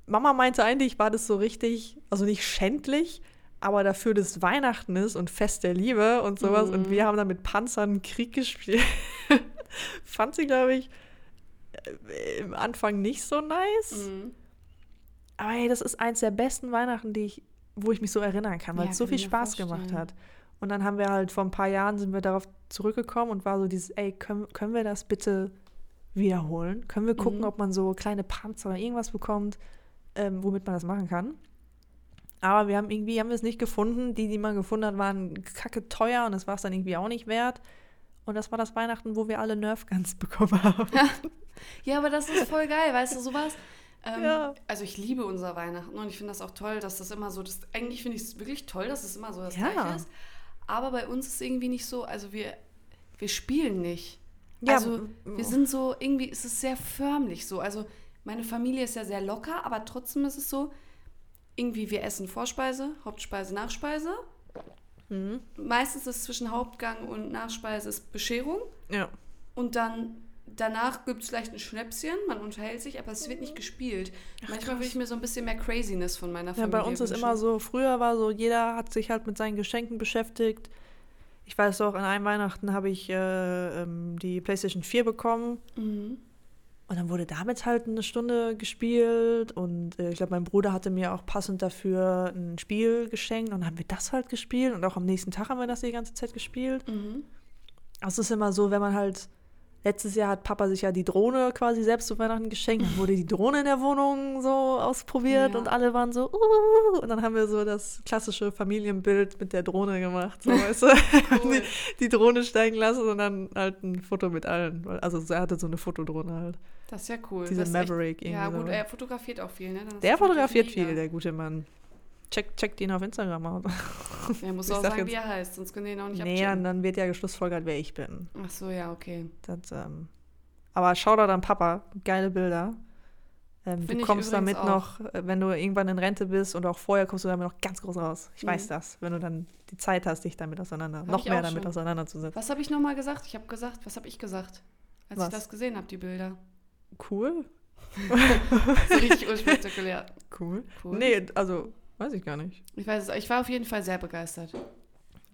Speaker 2: Mama meinte eigentlich, war das so richtig, also nicht schändlich, aber dafür das Weihnachten ist und Fest der Liebe und sowas. Und
Speaker 1: Mhm.
Speaker 2: wir haben dann mit Panzern Krieg gespielt. (laughs) Fand sie, glaube ich, äh, im Anfang nicht so nice.
Speaker 1: Mhm.
Speaker 2: Aber hey, das ist eins der besten Weihnachten, die ich, wo ich mich so erinnern kann, weil
Speaker 1: Ja,
Speaker 2: es so viel Spaß gemacht
Speaker 1: vorstellen.
Speaker 2: hat. Und dann haben wir halt vor ein paar Jahren sind wir darauf zurückgekommen und war so dieses, ey, können, können wir das bitte wiederholen? Können wir gucken,
Speaker 1: Mhm.
Speaker 2: ob man so kleine Panzer oder irgendwas bekommt, ähm, womit man das machen kann? Aber wir haben irgendwie, haben wir es nicht gefunden. Die, die man gefunden hat, waren kacke teuer und das war es dann irgendwie auch nicht wert. Und das war das Weihnachten, wo wir alle Nerfguns (laughs) bekommen haben. (laughs)
Speaker 1: Ja, aber das ist voll geil, weißt du, sowas. Ähm,
Speaker 2: Ja.
Speaker 1: Also ich liebe unser Weihnachten und ich finde das auch toll, dass das immer so, das, eigentlich finde ich es wirklich toll, dass es immer so das
Speaker 2: Ja.
Speaker 1: Gleiche ist. Aber bei uns ist es irgendwie nicht so, also wir, wir spielen nicht.
Speaker 2: Ja,
Speaker 1: also wir sind so, irgendwie ist es sehr förmlich so. Also meine Familie ist ja sehr locker, aber trotzdem ist es so, irgendwie wir essen Vorspeise, Hauptspeise, Nachspeise.
Speaker 2: Mhm.
Speaker 1: Meistens ist zwischen Hauptgang und Nachspeise ist Bescherung.
Speaker 2: Ja.
Speaker 1: Und dann danach gibt es vielleicht ein Schnäpschen, man unterhält sich, aber es wird nicht gespielt. Manchmal würde ich mir so ein bisschen mehr Craziness von meiner
Speaker 2: Ja,
Speaker 1: Familie
Speaker 2: bei uns ist
Speaker 1: wünschen.
Speaker 2: immer so, früher war so, jeder hat sich halt mit seinen Geschenken beschäftigt. Ich weiß auch, an einem Weihnachten habe ich äh, ähm, die PlayStation 4 bekommen
Speaker 1: Mhm.
Speaker 2: und dann wurde damit halt eine Stunde gespielt und äh, ich glaube, mein Bruder hatte mir auch passend dafür ein Spiel geschenkt und dann haben wir das halt gespielt und auch am nächsten Tag haben wir das die ganze Zeit gespielt.
Speaker 1: Mhm.
Speaker 2: Also es ist immer so, wenn man halt Letztes Jahr hat Papa sich ja die Drohne quasi selbst zu Weihnachten geschenkt. Dann wurde die Drohne in der Wohnung so ausprobiert
Speaker 1: Ja.
Speaker 2: und alle waren so, uh, und dann haben wir so das klassische Familienbild mit der Drohne gemacht. So, weißt du? (laughs) (laughs)
Speaker 1: Cool.
Speaker 2: die, die Drohne steigen lassen und dann halt ein Foto mit allen. Also er hatte so eine Fotodrohne halt.
Speaker 1: Das ist ja cool.
Speaker 2: Diese
Speaker 1: ist echt-
Speaker 2: Maverick
Speaker 1: Ja,
Speaker 2: irgendwie
Speaker 1: gut,
Speaker 2: so.
Speaker 1: er fotografiert auch viel, ne?
Speaker 2: Der fotografiert viel, der gute Mann. Check, checkt ihn auf Instagram aus.
Speaker 1: Er muss (laughs)
Speaker 2: Ich
Speaker 1: auch
Speaker 2: sag
Speaker 1: sagen,
Speaker 2: jetzt-
Speaker 1: wie er heißt, sonst können die ihn auch nicht
Speaker 2: Nee,
Speaker 1: abchecken.
Speaker 2: und dann wird ja geschlussfolgert, wer ich bin.
Speaker 1: Ach so, ja, okay.
Speaker 2: Das, ähm, aber Shoutout an Papa, geile Bilder. Ähm, du kommst damit
Speaker 1: übrigens
Speaker 2: noch, äh, wenn du irgendwann in Rente bist und auch vorher kommst du damit noch ganz groß raus. Ich
Speaker 1: Mhm.
Speaker 2: weiß das, wenn du dann die Zeit hast, dich damit auseinander,
Speaker 1: Hab
Speaker 2: noch mehr
Speaker 1: auch
Speaker 2: damit
Speaker 1: schon.
Speaker 2: auseinanderzusetzen.
Speaker 1: Was habe ich nochmal gesagt? Ich habe gesagt, was habe ich gesagt? Als
Speaker 2: Was?
Speaker 1: ich das gesehen habe, die Bilder.
Speaker 2: Cool. (laughs)
Speaker 1: So richtig (laughs) unspektakulär.
Speaker 2: Cool.
Speaker 1: Cool.
Speaker 2: Nee, also, weiß ich gar nicht.
Speaker 1: Ich weiß es, ich war auf jeden Fall sehr begeistert.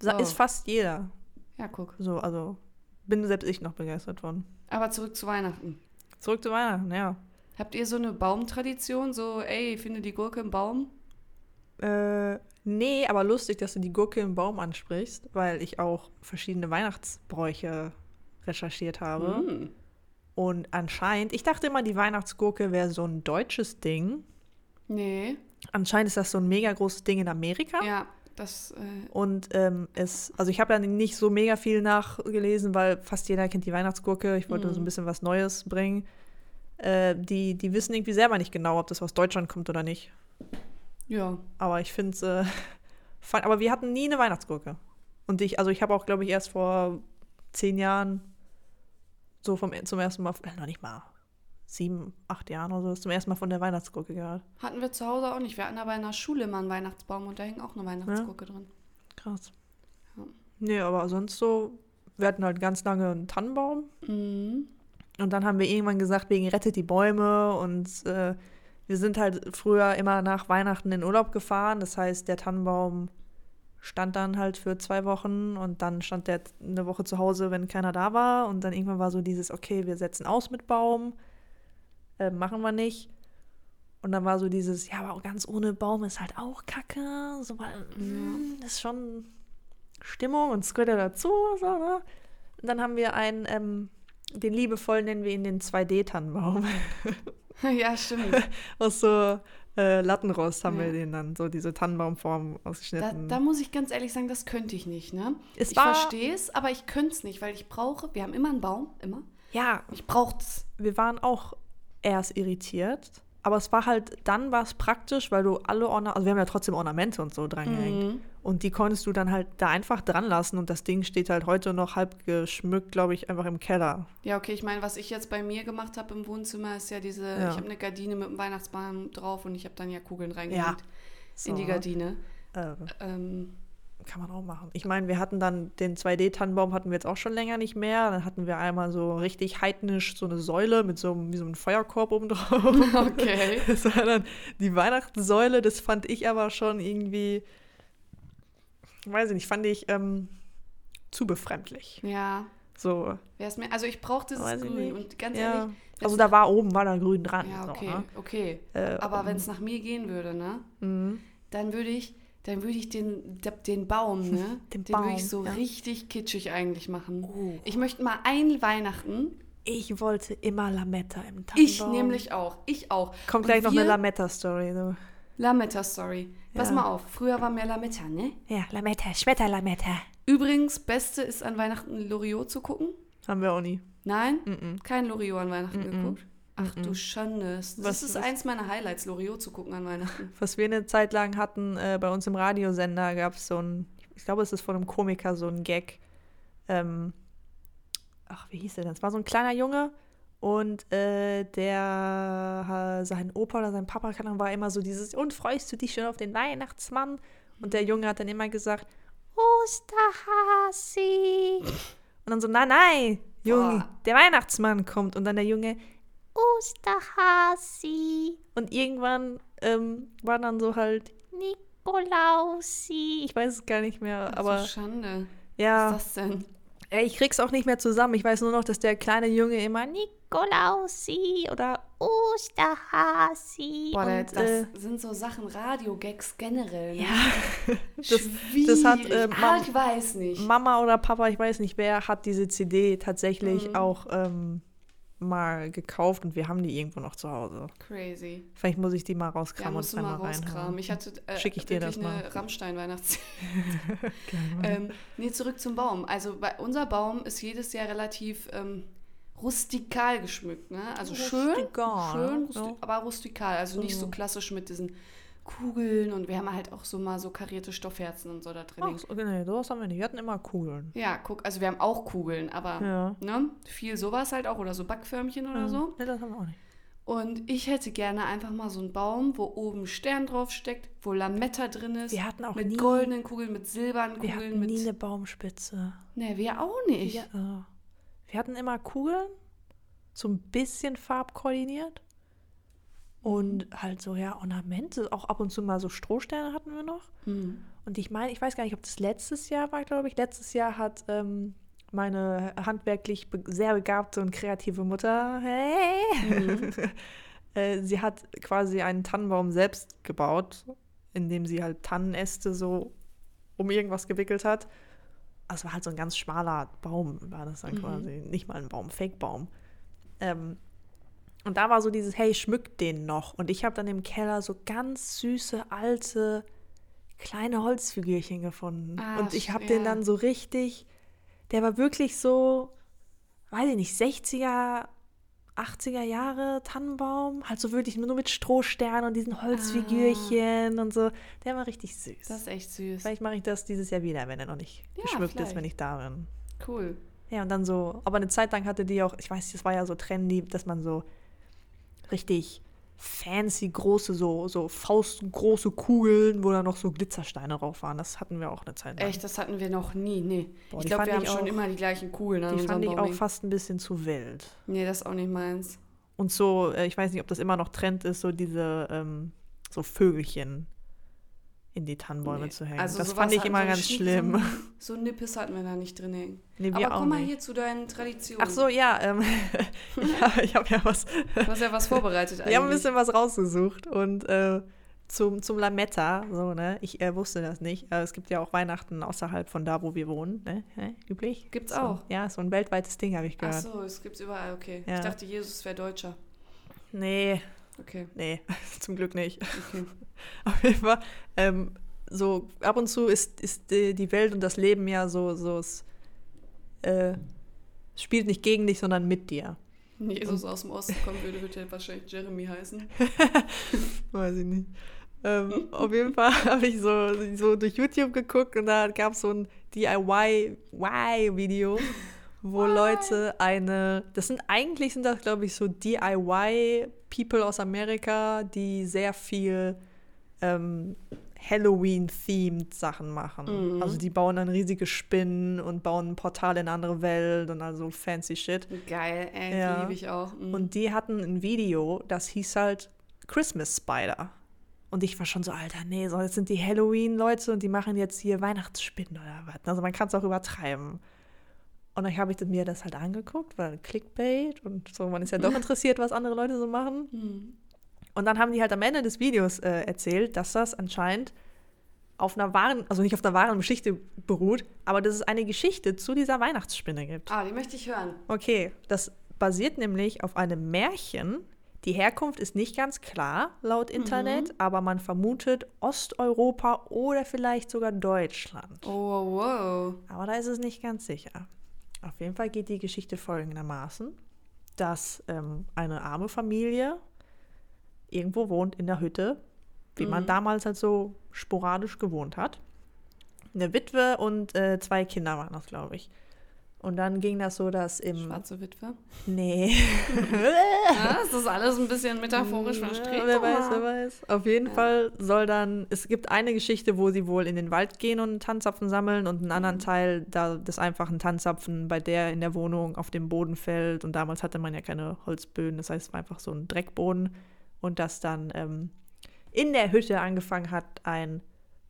Speaker 2: Sa-
Speaker 1: Oh.
Speaker 2: Ist fast jeder.
Speaker 1: Ja, guck.
Speaker 2: So, also, bin selbst ich noch begeistert von.
Speaker 1: Aber zurück zu Weihnachten.
Speaker 2: Zurück zu Weihnachten, ja.
Speaker 1: Habt ihr so eine Baumtradition? So, ey, finde die Gurke im Baum?
Speaker 2: Äh, nee, aber lustig, dass du die Gurke im Baum ansprichst, weil ich auch verschiedene Weihnachtsbräuche recherchiert habe.
Speaker 1: Hm.
Speaker 2: Und anscheinend, ich dachte immer, die Weihnachtsgurke wäre so ein deutsches Ding.
Speaker 1: Nee.
Speaker 2: Anscheinend ist das so ein mega großes Ding in Amerika.
Speaker 1: Ja, das. Äh,
Speaker 2: Und ähm, es, also ich habe ja nicht so mega viel nachgelesen, weil fast jeder kennt die Weihnachtsgurke. Ich wollte
Speaker 1: Mhm.
Speaker 2: so ein bisschen was Neues bringen. Äh, die, die wissen irgendwie selber nicht genau, ob das aus Deutschland kommt oder nicht.
Speaker 1: ja.
Speaker 2: Aber ich finde es, äh, (laughs) fun- aber wir hatten nie eine Weihnachtsgurke. Und ich, also ich habe auch, glaube ich, erst vor zehn Jahren so vom, zum ersten Mal, äh, noch nicht mal sieben, acht Jahren oder so, zum ersten Mal von der Weihnachtsgurke gehört.
Speaker 1: Hatten wir zu Hause auch nicht. Wir hatten aber in der Schule immer einen Weihnachtsbaum und da hing auch eine Weihnachtsgurke drin.
Speaker 2: Krass.
Speaker 1: Ja.
Speaker 2: Nee, aber sonst so, wir hatten halt ganz lange einen Tannenbaum.
Speaker 1: Mhm.
Speaker 2: Und dann haben wir irgendwann gesagt, wegen rettet die Bäume und äh, wir sind halt früher immer nach Weihnachten in Urlaub gefahren. Das heißt, der Tannenbaum stand dann halt für zwei Wochen und dann stand der eine Woche zu Hause, wenn keiner da war. Und dann irgendwann war so dieses, okay, wir setzen aus mit Baum, äh, machen wir nicht. Und dann war so dieses, ja, aber auch ganz ohne Baum ist halt auch kacke. So, mm, das ist schon Stimmung und ja dazu. So, ne? Und dann haben wir einen, ähm, den liebevoll nennen wir ihn den 2D-Tannenbaum. (laughs)
Speaker 1: ja, stimmt. (laughs)
Speaker 2: Aus so äh, Lattenrost haben
Speaker 1: Ja.
Speaker 2: wir den dann, so diese Tannenbaumform
Speaker 1: Da,
Speaker 2: ausgeschnitten.
Speaker 1: da muss ich ganz ehrlich sagen, das könnte ich nicht, ne?
Speaker 2: Es
Speaker 1: ich verstehe es, aber ich könnte es nicht, weil ich brauche, wir haben immer einen Baum, immer.
Speaker 2: ja,
Speaker 1: Ich brauche es.
Speaker 2: wir waren auch erst irritiert. Aber es war halt, dann war es praktisch, weil du alle Ornamente, also wir haben ja trotzdem Ornamente und so dran gehängt.
Speaker 1: Mhm.
Speaker 2: Und die konntest du dann halt da einfach dran lassen und das Ding steht halt heute noch halb geschmückt, glaube ich, einfach im Keller.
Speaker 1: Ja, okay, ich meine, was ich jetzt bei mir gemacht habe im Wohnzimmer, ist ja diese,
Speaker 2: Ja.
Speaker 1: ich habe eine Gardine mit einem Weihnachtsbaum drauf und ich habe dann ja Kugeln reingehängt
Speaker 2: So,
Speaker 1: in die Gardine.
Speaker 2: Äh,
Speaker 1: Ähm,
Speaker 2: kann man auch machen. Ich meine, wir hatten dann den 2D-Tannenbaum hatten wir jetzt auch schon länger nicht mehr. Dann hatten wir einmal so richtig heidnisch so eine Säule mit so, einem- wie so einem Feuerkorb oben drauf. (laughs)
Speaker 1: okay. (laughs)
Speaker 2: Das war dann die Weihnachtssäule, das fand ich aber schon irgendwie, weiß ich nicht, fand ich ähm, zu befremdlich.
Speaker 1: Ja,
Speaker 2: So,
Speaker 1: es mir, also ich dieses
Speaker 2: Weiß ich
Speaker 1: Grün
Speaker 2: nicht.
Speaker 1: und ganz
Speaker 2: ja.
Speaker 1: ehrlich,
Speaker 2: Also
Speaker 1: es-
Speaker 2: da war oben, war da grün dran.
Speaker 1: ja,
Speaker 2: so,
Speaker 1: okay,
Speaker 2: ne?
Speaker 1: okay.
Speaker 2: Äh,
Speaker 1: Aber wenn es nach mir gehen würde, ne,
Speaker 2: mhm.
Speaker 1: dann würde ich, dann würde ich den, den Baum, ne, (laughs)
Speaker 2: Den
Speaker 1: den, würde
Speaker 2: Baum,
Speaker 1: ich so
Speaker 2: ja.
Speaker 1: richtig kitschig eigentlich machen.
Speaker 2: Oh.
Speaker 1: Ich möchte mal ein Weihnachten,
Speaker 2: Ich wollte immer Lametta im Tannenbaum.
Speaker 1: ich nämlich auch, ich auch.
Speaker 2: Kommt gleich noch eine Lametta-Story. So.
Speaker 1: Lametta-Story. Pass
Speaker 2: Ja.
Speaker 1: mal auf, früher war mehr Lametta, ne?
Speaker 2: Ja, Lametta, Schmetterlametta.
Speaker 1: Übrigens, Beste ist an Weihnachten Loriot zu gucken.
Speaker 2: Haben wir auch nie.
Speaker 1: Nein,
Speaker 2: Mhm.
Speaker 1: kein Loriot an Weihnachten
Speaker 2: Mm-mm.
Speaker 1: geguckt. Ach du Schande. Das
Speaker 2: Was-
Speaker 1: ist
Speaker 2: was-
Speaker 1: eins meiner Highlights, Loriot zu gucken an Weihnachten. (laughs)
Speaker 2: Was wir eine Zeit lang hatten, äh, bei uns im Radiosender gab es so ein, ich glaube, es ist von einem Komiker so ein Gag. Ähm, ach, wie hieß der denn? Es war so ein kleiner Junge und äh, der, sein Opa oder sein Papa war immer so dieses, und freust du dich schon auf den Weihnachtsmann? Und der Junge hat dann immer gesagt, Osterhasi. (laughs) Und dann so, nein, nein, Junge,
Speaker 1: Boah.
Speaker 2: der Weihnachtsmann kommt. Und dann der Junge, Osterhasi. Und irgendwann ähm, war dann so halt Nikolausi. Ich weiß es gar nicht mehr,
Speaker 1: Ach,
Speaker 2: aber
Speaker 1: so Schande.
Speaker 2: ja.
Speaker 1: Was ist das denn?
Speaker 2: Ey, ich krieg's auch nicht mehr zusammen. Ich weiß nur noch, dass der kleine Junge immer Nikolausi oder Osterhasi.
Speaker 1: Boah,
Speaker 2: und,
Speaker 1: das
Speaker 2: äh,
Speaker 1: sind so Sachen, Radio-Gags generell. Ne?
Speaker 2: ja, (laughs) das, das hat, äh,
Speaker 1: ah,
Speaker 2: Mam-
Speaker 1: ich weiß nicht.
Speaker 2: Mama oder Papa, ich weiß nicht wer, hat diese CD tatsächlich
Speaker 1: Mhm.
Speaker 2: auch ähm, mal gekauft und wir haben die irgendwo noch zu Hause.
Speaker 1: Crazy.
Speaker 2: Vielleicht muss ich die mal
Speaker 1: Ja,
Speaker 2: rauskramen
Speaker 1: musst du
Speaker 2: und
Speaker 1: mal
Speaker 2: einmal
Speaker 1: rauskramen.
Speaker 2: reinhauen.
Speaker 1: Ich hatte äh,
Speaker 2: Schick ich dir das mal.
Speaker 1: eine Rammstein-Weihnachts... (laughs) (laughs)
Speaker 2: Gerne.
Speaker 1: ähm, nee, zurück zum Baum. Also bei, unser Baum ist jedes Jahr relativ ähm, rustikal geschmückt. Ne? Also schön,
Speaker 2: Rustikal,
Speaker 1: schön
Speaker 2: ja.
Speaker 1: rusti aber rustikal. Also nicht so
Speaker 2: So.
Speaker 1: klassisch mit diesen Kugeln und wir haben halt auch so mal so karierte Stoffherzen und so da drin.
Speaker 2: Ach, so, nee, sowas haben wir nicht. Wir hatten immer Kugeln.
Speaker 1: Ja, guck, also wir haben auch Kugeln, aber
Speaker 2: Ja.
Speaker 1: ne, viel sowas halt auch oder so Backförmchen oder
Speaker 2: Ja.
Speaker 1: so.
Speaker 2: Nee, das haben wir auch nicht.
Speaker 1: Und ich hätte gerne einfach mal so einen Baum, wo oben Stern drauf steckt, wo Lametta drin ist.
Speaker 2: Wir hatten auch
Speaker 1: mit
Speaker 2: nie,
Speaker 1: goldenen Kugeln, mit silbernen
Speaker 2: wir
Speaker 1: Kugeln,
Speaker 2: hatten
Speaker 1: mit.
Speaker 2: nie eine Baumspitze.
Speaker 1: Ne, wir auch nicht.
Speaker 2: Ja, äh, wir hatten immer Kugeln, so ein bisschen farbkoordiniert. Und halt so, ja, Ornamente, auch ab und zu mal so Strohsterne hatten wir noch.
Speaker 1: Hm.
Speaker 2: Und ich meine, ich weiß gar nicht, ob das letztes Jahr war, glaube ich. Letztes Jahr hat ähm, meine handwerklich be sehr begabte und kreative Mutter, hey,
Speaker 1: Mhm. (laughs)
Speaker 2: Äh, sie hat quasi einen Tannenbaum selbst gebaut, indem sie halt Tannenäste so um irgendwas gewickelt hat. Also es war halt so ein ganz schmaler Baum, war das dann
Speaker 1: Mhm.
Speaker 2: quasi. Nicht mal ein Baum, Fake-Baum. Ähm, und da war so dieses, hey, schmückt den noch. Und ich habe dann im Keller so ganz süße, alte, kleine Holzfigürchen gefunden.
Speaker 1: Ah,
Speaker 2: und ich habe
Speaker 1: sch-
Speaker 2: den
Speaker 1: ja.
Speaker 2: dann so richtig, der war wirklich so, weiß ich nicht, 60er, 80er Jahre Tannenbaum. Halt so wirklich nur mit Strohsternen und diesen Holzfigürchen und so. Der war richtig süß.
Speaker 1: Ah. Das ist echt süß.
Speaker 2: Vielleicht mache ich das dieses Jahr wieder, wenn er noch nicht
Speaker 1: Ja,
Speaker 2: geschmückt ist,
Speaker 1: vielleicht.
Speaker 2: wenn ich da bin.
Speaker 1: Cool.
Speaker 2: Ja, und dann so, aber eine Zeit lang hatte die auch, ich weiß, das war ja so trendy, dass man so richtig fancy große, so, so faustgroße Kugeln, wo da noch so Glitzersteine drauf waren. Das hatten wir auch eine Zeit lang.
Speaker 1: Echt, das hatten wir noch nie. Nee.
Speaker 2: Boah,
Speaker 1: ich glaube, wir haben
Speaker 2: ich
Speaker 1: schon
Speaker 2: auch-
Speaker 1: immer die gleichen Kugeln
Speaker 2: Die fand ich auch fast ein bisschen zu wild.
Speaker 1: Nee, das ist auch nicht meins.
Speaker 2: Und so, äh, ich weiß nicht, ob das immer noch Trend ist, so diese, ähm, so Vögelchen in die Tannenbäume
Speaker 1: Nee.
Speaker 2: zu hängen.
Speaker 1: Also
Speaker 2: das fand ich immer ganz
Speaker 1: nicht,
Speaker 2: schlimm. (laughs)
Speaker 1: So, Nippes hatten wir da nicht drin hängen.
Speaker 2: Nee,
Speaker 1: Aber komm mal
Speaker 2: nicht.
Speaker 1: hier zu deinen Traditionen.
Speaker 2: Ach so, ja, ähm, ja (laughs) ich habe ja was,
Speaker 1: Du hast ja was vorbereitet (laughs)
Speaker 2: Wir haben ein
Speaker 1: eigentlich.
Speaker 2: bisschen was rausgesucht und äh, zum, zum Lametta, so, ne? Ich äh, wusste das nicht. Äh, es gibt ja auch Weihnachten außerhalb von da, wo wir wohnen, ne? ne? Üblich.
Speaker 1: Gibt's
Speaker 2: so,
Speaker 1: auch?
Speaker 2: Ja, so ein weltweites Ding, habe ich
Speaker 1: Ach
Speaker 2: gehört.
Speaker 1: so, es gibt's überall, okay.
Speaker 2: Ja.
Speaker 1: Ich dachte, Jesus wäre Deutscher.
Speaker 2: Nee,
Speaker 1: Okay,
Speaker 2: nee, (laughs) zum Glück nicht.
Speaker 1: okay. (laughs)
Speaker 2: Auf jeden Fall, ähm, so ab und zu ist, ist die, Welt und das Leben ja so, so es äh, spielt nicht gegen dich, sondern mit dir.
Speaker 1: Wenn Jesus aus dem Osten kommen würde, würde er wahrscheinlich Jeremy heißen. (laughs)
Speaker 2: Weiß ich nicht. Ähm, auf jeden Fall habe ich so, so durch YouTube geguckt und da gab es so ein DIY-Video, wo Leute eine, das sind eigentlich sind das glaube ich so DIY-People aus Amerika, die sehr viel ähm, Halloween-themed Sachen machen.
Speaker 1: Mhm.
Speaker 2: Also die bauen dann riesige Spinnen und bauen ein Portal in eine andere Welt und also fancy shit.
Speaker 1: Geil, ey,
Speaker 2: Ja.
Speaker 1: liebe ich auch. Mhm.
Speaker 2: Und die hatten ein Video, das hieß halt Christmas Spider. Und ich war schon so, Alter, nee, so, jetzt sind die Halloween-Leute und die machen jetzt hier Weihnachtsspinnen oder was. Also man kann es auch übertreiben. Und dann habe ich mir das halt angeguckt, weil Clickbait und so, man ist ja doch (laughs) interessiert, was andere Leute so machen.
Speaker 1: Mhm.
Speaker 2: Und dann haben die halt am Ende des Videos äh, erzählt, dass das anscheinend auf einer wahren, also nicht auf einer wahren Geschichte beruht, aber dass es eine Geschichte zu dieser Weihnachtsspinne gibt.
Speaker 1: Ah, die möchte ich hören.
Speaker 2: Okay, das basiert nämlich auf einem Märchen. Die Herkunft ist nicht ganz klar laut Internet, aber man vermutet Osteuropa oder vielleicht sogar Deutschland.
Speaker 1: Oh, wow.
Speaker 2: Aber da ist es nicht ganz sicher. Auf jeden Fall geht die Geschichte folgendermaßen, dass ähm, eine arme Familie irgendwo wohnt in der Hütte, wie man damals halt so sporadisch gewohnt hat. Eine Witwe und äh, zwei Kinder waren das, glaube ich. Und dann ging das so, dass im...
Speaker 1: Schwarze Witwe.
Speaker 2: Nee. (laughs)
Speaker 1: Ja, (laughs) es ist alles ein bisschen metaphorisch verstrickt.
Speaker 2: Ja, wer weiß, wer weiß. Auf jeden Fall soll dann, es gibt eine Geschichte, wo sie wohl in den Wald gehen und Tanzapfen sammeln und einen anderen Teil, da das einfach ein Tanzapfen bei der in der Wohnung auf dem Boden fällt und damals hatte man ja keine Holzböden, das heißt, es war einfach so ein Dreckboden und dass dann ähm, in der Hütte angefangen hat, ein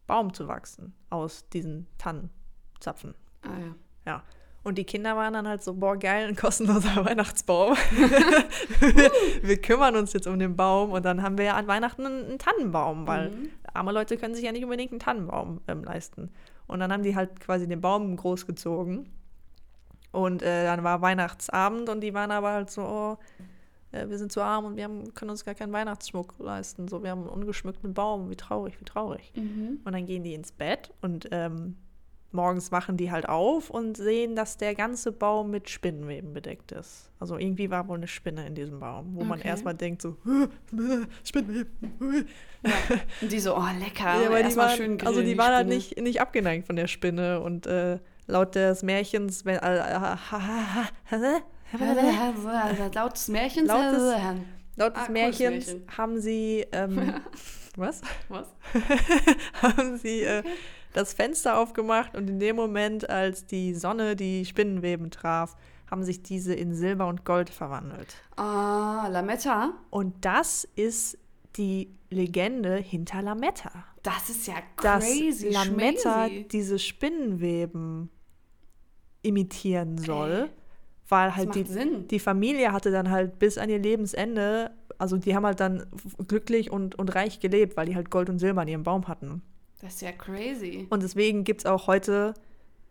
Speaker 2: Baum zu wachsen aus diesen Tannenzapfen.
Speaker 1: Ah, ja.
Speaker 2: Ja. Und die Kinder waren dann halt so, boah, geil, ein kostenloser (laughs) Weihnachtsbaum. (laughs) wir kümmern uns jetzt um den Baum und dann haben wir ja an Weihnachten einen, einen Tannenbaum, weil
Speaker 1: Mhm.
Speaker 2: arme Leute können sich ja nicht unbedingt einen Tannenbaum ähm, leisten. Und dann haben die halt quasi den Baum großgezogen. Und äh, dann war Weihnachtsabend und die waren aber halt so, oh, äh, wir sind zu arm und wir haben, können uns gar keinen Weihnachtsschmuck leisten. So, wir haben einen ungeschmückten Baum, wie traurig, wie traurig.
Speaker 1: Mhm.
Speaker 2: Und dann gehen die ins Bett und ähm, morgens wachen die halt auf und sehen, dass der ganze Baum mit Spinnenweben bedeckt ist. Also irgendwie war wohl eine Spinne in diesem Baum, wo man
Speaker 1: Okay.
Speaker 2: erstmal denkt so, (laughs) Spinnenweben.
Speaker 1: Und die so, oh, lecker. (laughs)
Speaker 2: Ja, aber die waren,
Speaker 1: schön
Speaker 2: also die
Speaker 1: grillen,
Speaker 2: waren halt nicht, nicht abgeneigt von der Spinne und äh, laut des Märchens, wenn, äh,
Speaker 1: Laut des Märchens.
Speaker 2: Laut des-
Speaker 1: äh,
Speaker 2: laut des
Speaker 1: Ah,
Speaker 2: Märchens
Speaker 1: Märchen.
Speaker 2: haben sie, ähm, (laughs) was?
Speaker 1: Was?
Speaker 2: haben sie äh, das Fenster aufgemacht und in dem Moment, als die Sonne die Spinnenweben traf, haben sich diese in Silber und Gold verwandelt.
Speaker 1: Ah, Lametta.
Speaker 2: Und das ist die Legende hinter Lametta.
Speaker 1: Das ist ja
Speaker 2: Dass
Speaker 1: crazy.
Speaker 2: Lametta
Speaker 1: schmazy.
Speaker 2: diese Spinnenweben imitieren soll,
Speaker 1: Ey,
Speaker 2: weil halt die,
Speaker 1: Sinn.
Speaker 2: die Familie hatte dann halt bis an ihr Lebensende also die haben halt dann glücklich und, und reich gelebt, weil die halt Gold und Silber in ihrem Baum hatten.
Speaker 1: Das ist ja crazy.
Speaker 2: Und deswegen gibt es auch heute,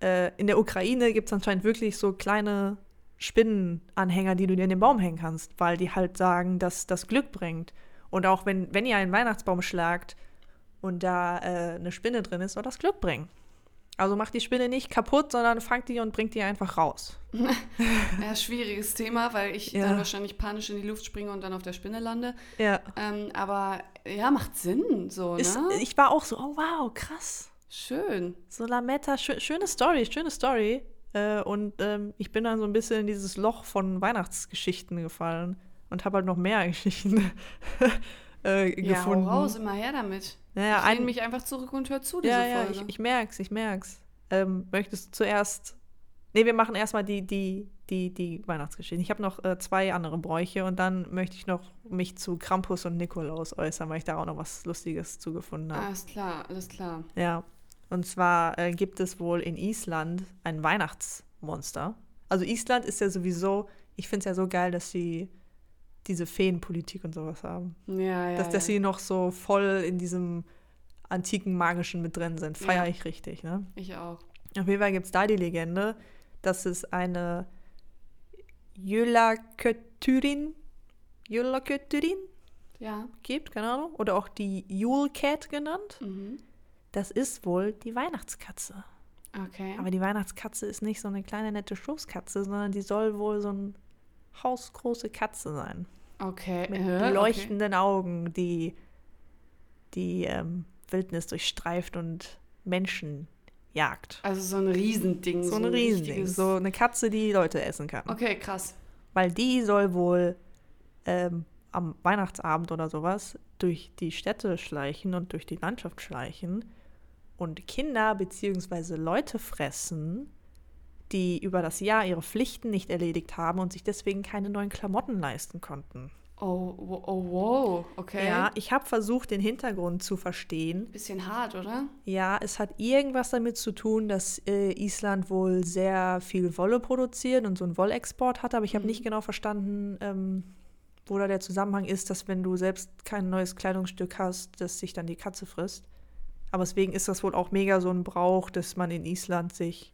Speaker 2: äh, in der Ukraine gibt es anscheinend wirklich so kleine Spinnenanhänger, die du dir in den Baum hängen kannst, weil die halt sagen, dass das Glück bringt. Und auch wenn, wenn ihr einen Weihnachtsbaum schlagt und da äh, eine Spinne drin ist, soll das Glück bringen. Also macht die Spinne nicht kaputt, sondern fangt die und bringt die einfach raus. (laughs)
Speaker 1: ja, schwieriges Thema, weil ich ja. dann wahrscheinlich panisch in die Luft springe und dann auf der Spinne lande. Ja. Ähm, aber ja, macht Sinn, so, ne?
Speaker 2: Ist, ich war auch so, oh wow, krass.
Speaker 1: Schön.
Speaker 2: So Lametta, schö schöne Story, schöne Story. Äh, und ähm, ich bin dann so ein bisschen in dieses Loch von Weihnachtsgeschichten gefallen und habe halt noch mehr (laughs) Geschichten äh, ja, gefunden.
Speaker 1: Ja, raus, immer her damit.
Speaker 2: Naja,
Speaker 1: ich lehne mich einfach zurück und hör zu, diese
Speaker 2: ja,
Speaker 1: ja,
Speaker 2: Folge. Ich, ich merk's, ich merk's. Ähm, möchtest du zuerst. Nee, wir machen erstmal die, die, die, die Weihnachtsgeschichten. Ich habe noch äh, zwei andere Bräuche und dann möchte ich noch mich zu Krampus und Nikolaus äußern, weil ich da auch noch was Lustiges zugefunden habe.
Speaker 1: Alles klar, alles klar.
Speaker 2: Ja. Und zwar äh, gibt es wohl in Island ein Weihnachtsmonster. Also Island ist ja sowieso, ich finde es ja so geil, dass sie diese Feenpolitik und sowas haben.
Speaker 1: Ja, ja.
Speaker 2: Dass, dass
Speaker 1: ja.
Speaker 2: sie noch so voll in diesem antiken Magischen mit drin sind. Feiere ja. ich richtig, ne?
Speaker 1: Ich auch.
Speaker 2: Auf jeden Fall gibt es da die Legende, dass es eine Jölakötürin, Jölakötürin
Speaker 1: ja.
Speaker 2: gibt, keine Ahnung. Oder auch die Yule Cat genannt.
Speaker 1: Mhm.
Speaker 2: Das ist wohl die Weihnachtskatze.
Speaker 1: Okay.
Speaker 2: Aber die Weihnachtskatze ist nicht so eine kleine nette Schoßkatze, sondern die soll wohl so eine hausgroße Katze sein.
Speaker 1: Okay.
Speaker 2: Mit
Speaker 1: äh,
Speaker 2: leuchtenden
Speaker 1: okay.
Speaker 2: Augen, die die ähm, Wildnis durchstreift und Menschen jagt.
Speaker 1: Also so ein Riesending.
Speaker 2: So ein Riesending. So eine Katze, die Leute essen kann.
Speaker 1: Okay, krass.
Speaker 2: Weil die soll wohl ähm, am Weihnachtsabend oder sowas durch die Städte schleichen und durch die Landschaft schleichen und Kinder bzw. Leute fressen, die über das Jahr ihre Pflichten nicht erledigt haben und sich deswegen keine neuen Klamotten leisten konnten.
Speaker 1: Oh, oh, oh wow, okay.
Speaker 2: Ja, ich habe versucht, den Hintergrund zu verstehen.
Speaker 1: Bisschen hart, oder?
Speaker 2: Ja, es hat irgendwas damit zu tun, dass äh, Island wohl sehr viel Wolle produziert und so einen Wollexport hat, aber ich habe mhm. nicht genau verstanden, ähm, wo da der Zusammenhang ist, dass wenn du selbst kein neues Kleidungsstück hast, dass sich dann die Katze frisst. Aber deswegen ist das wohl auch mega so ein Brauch, dass man in Island sich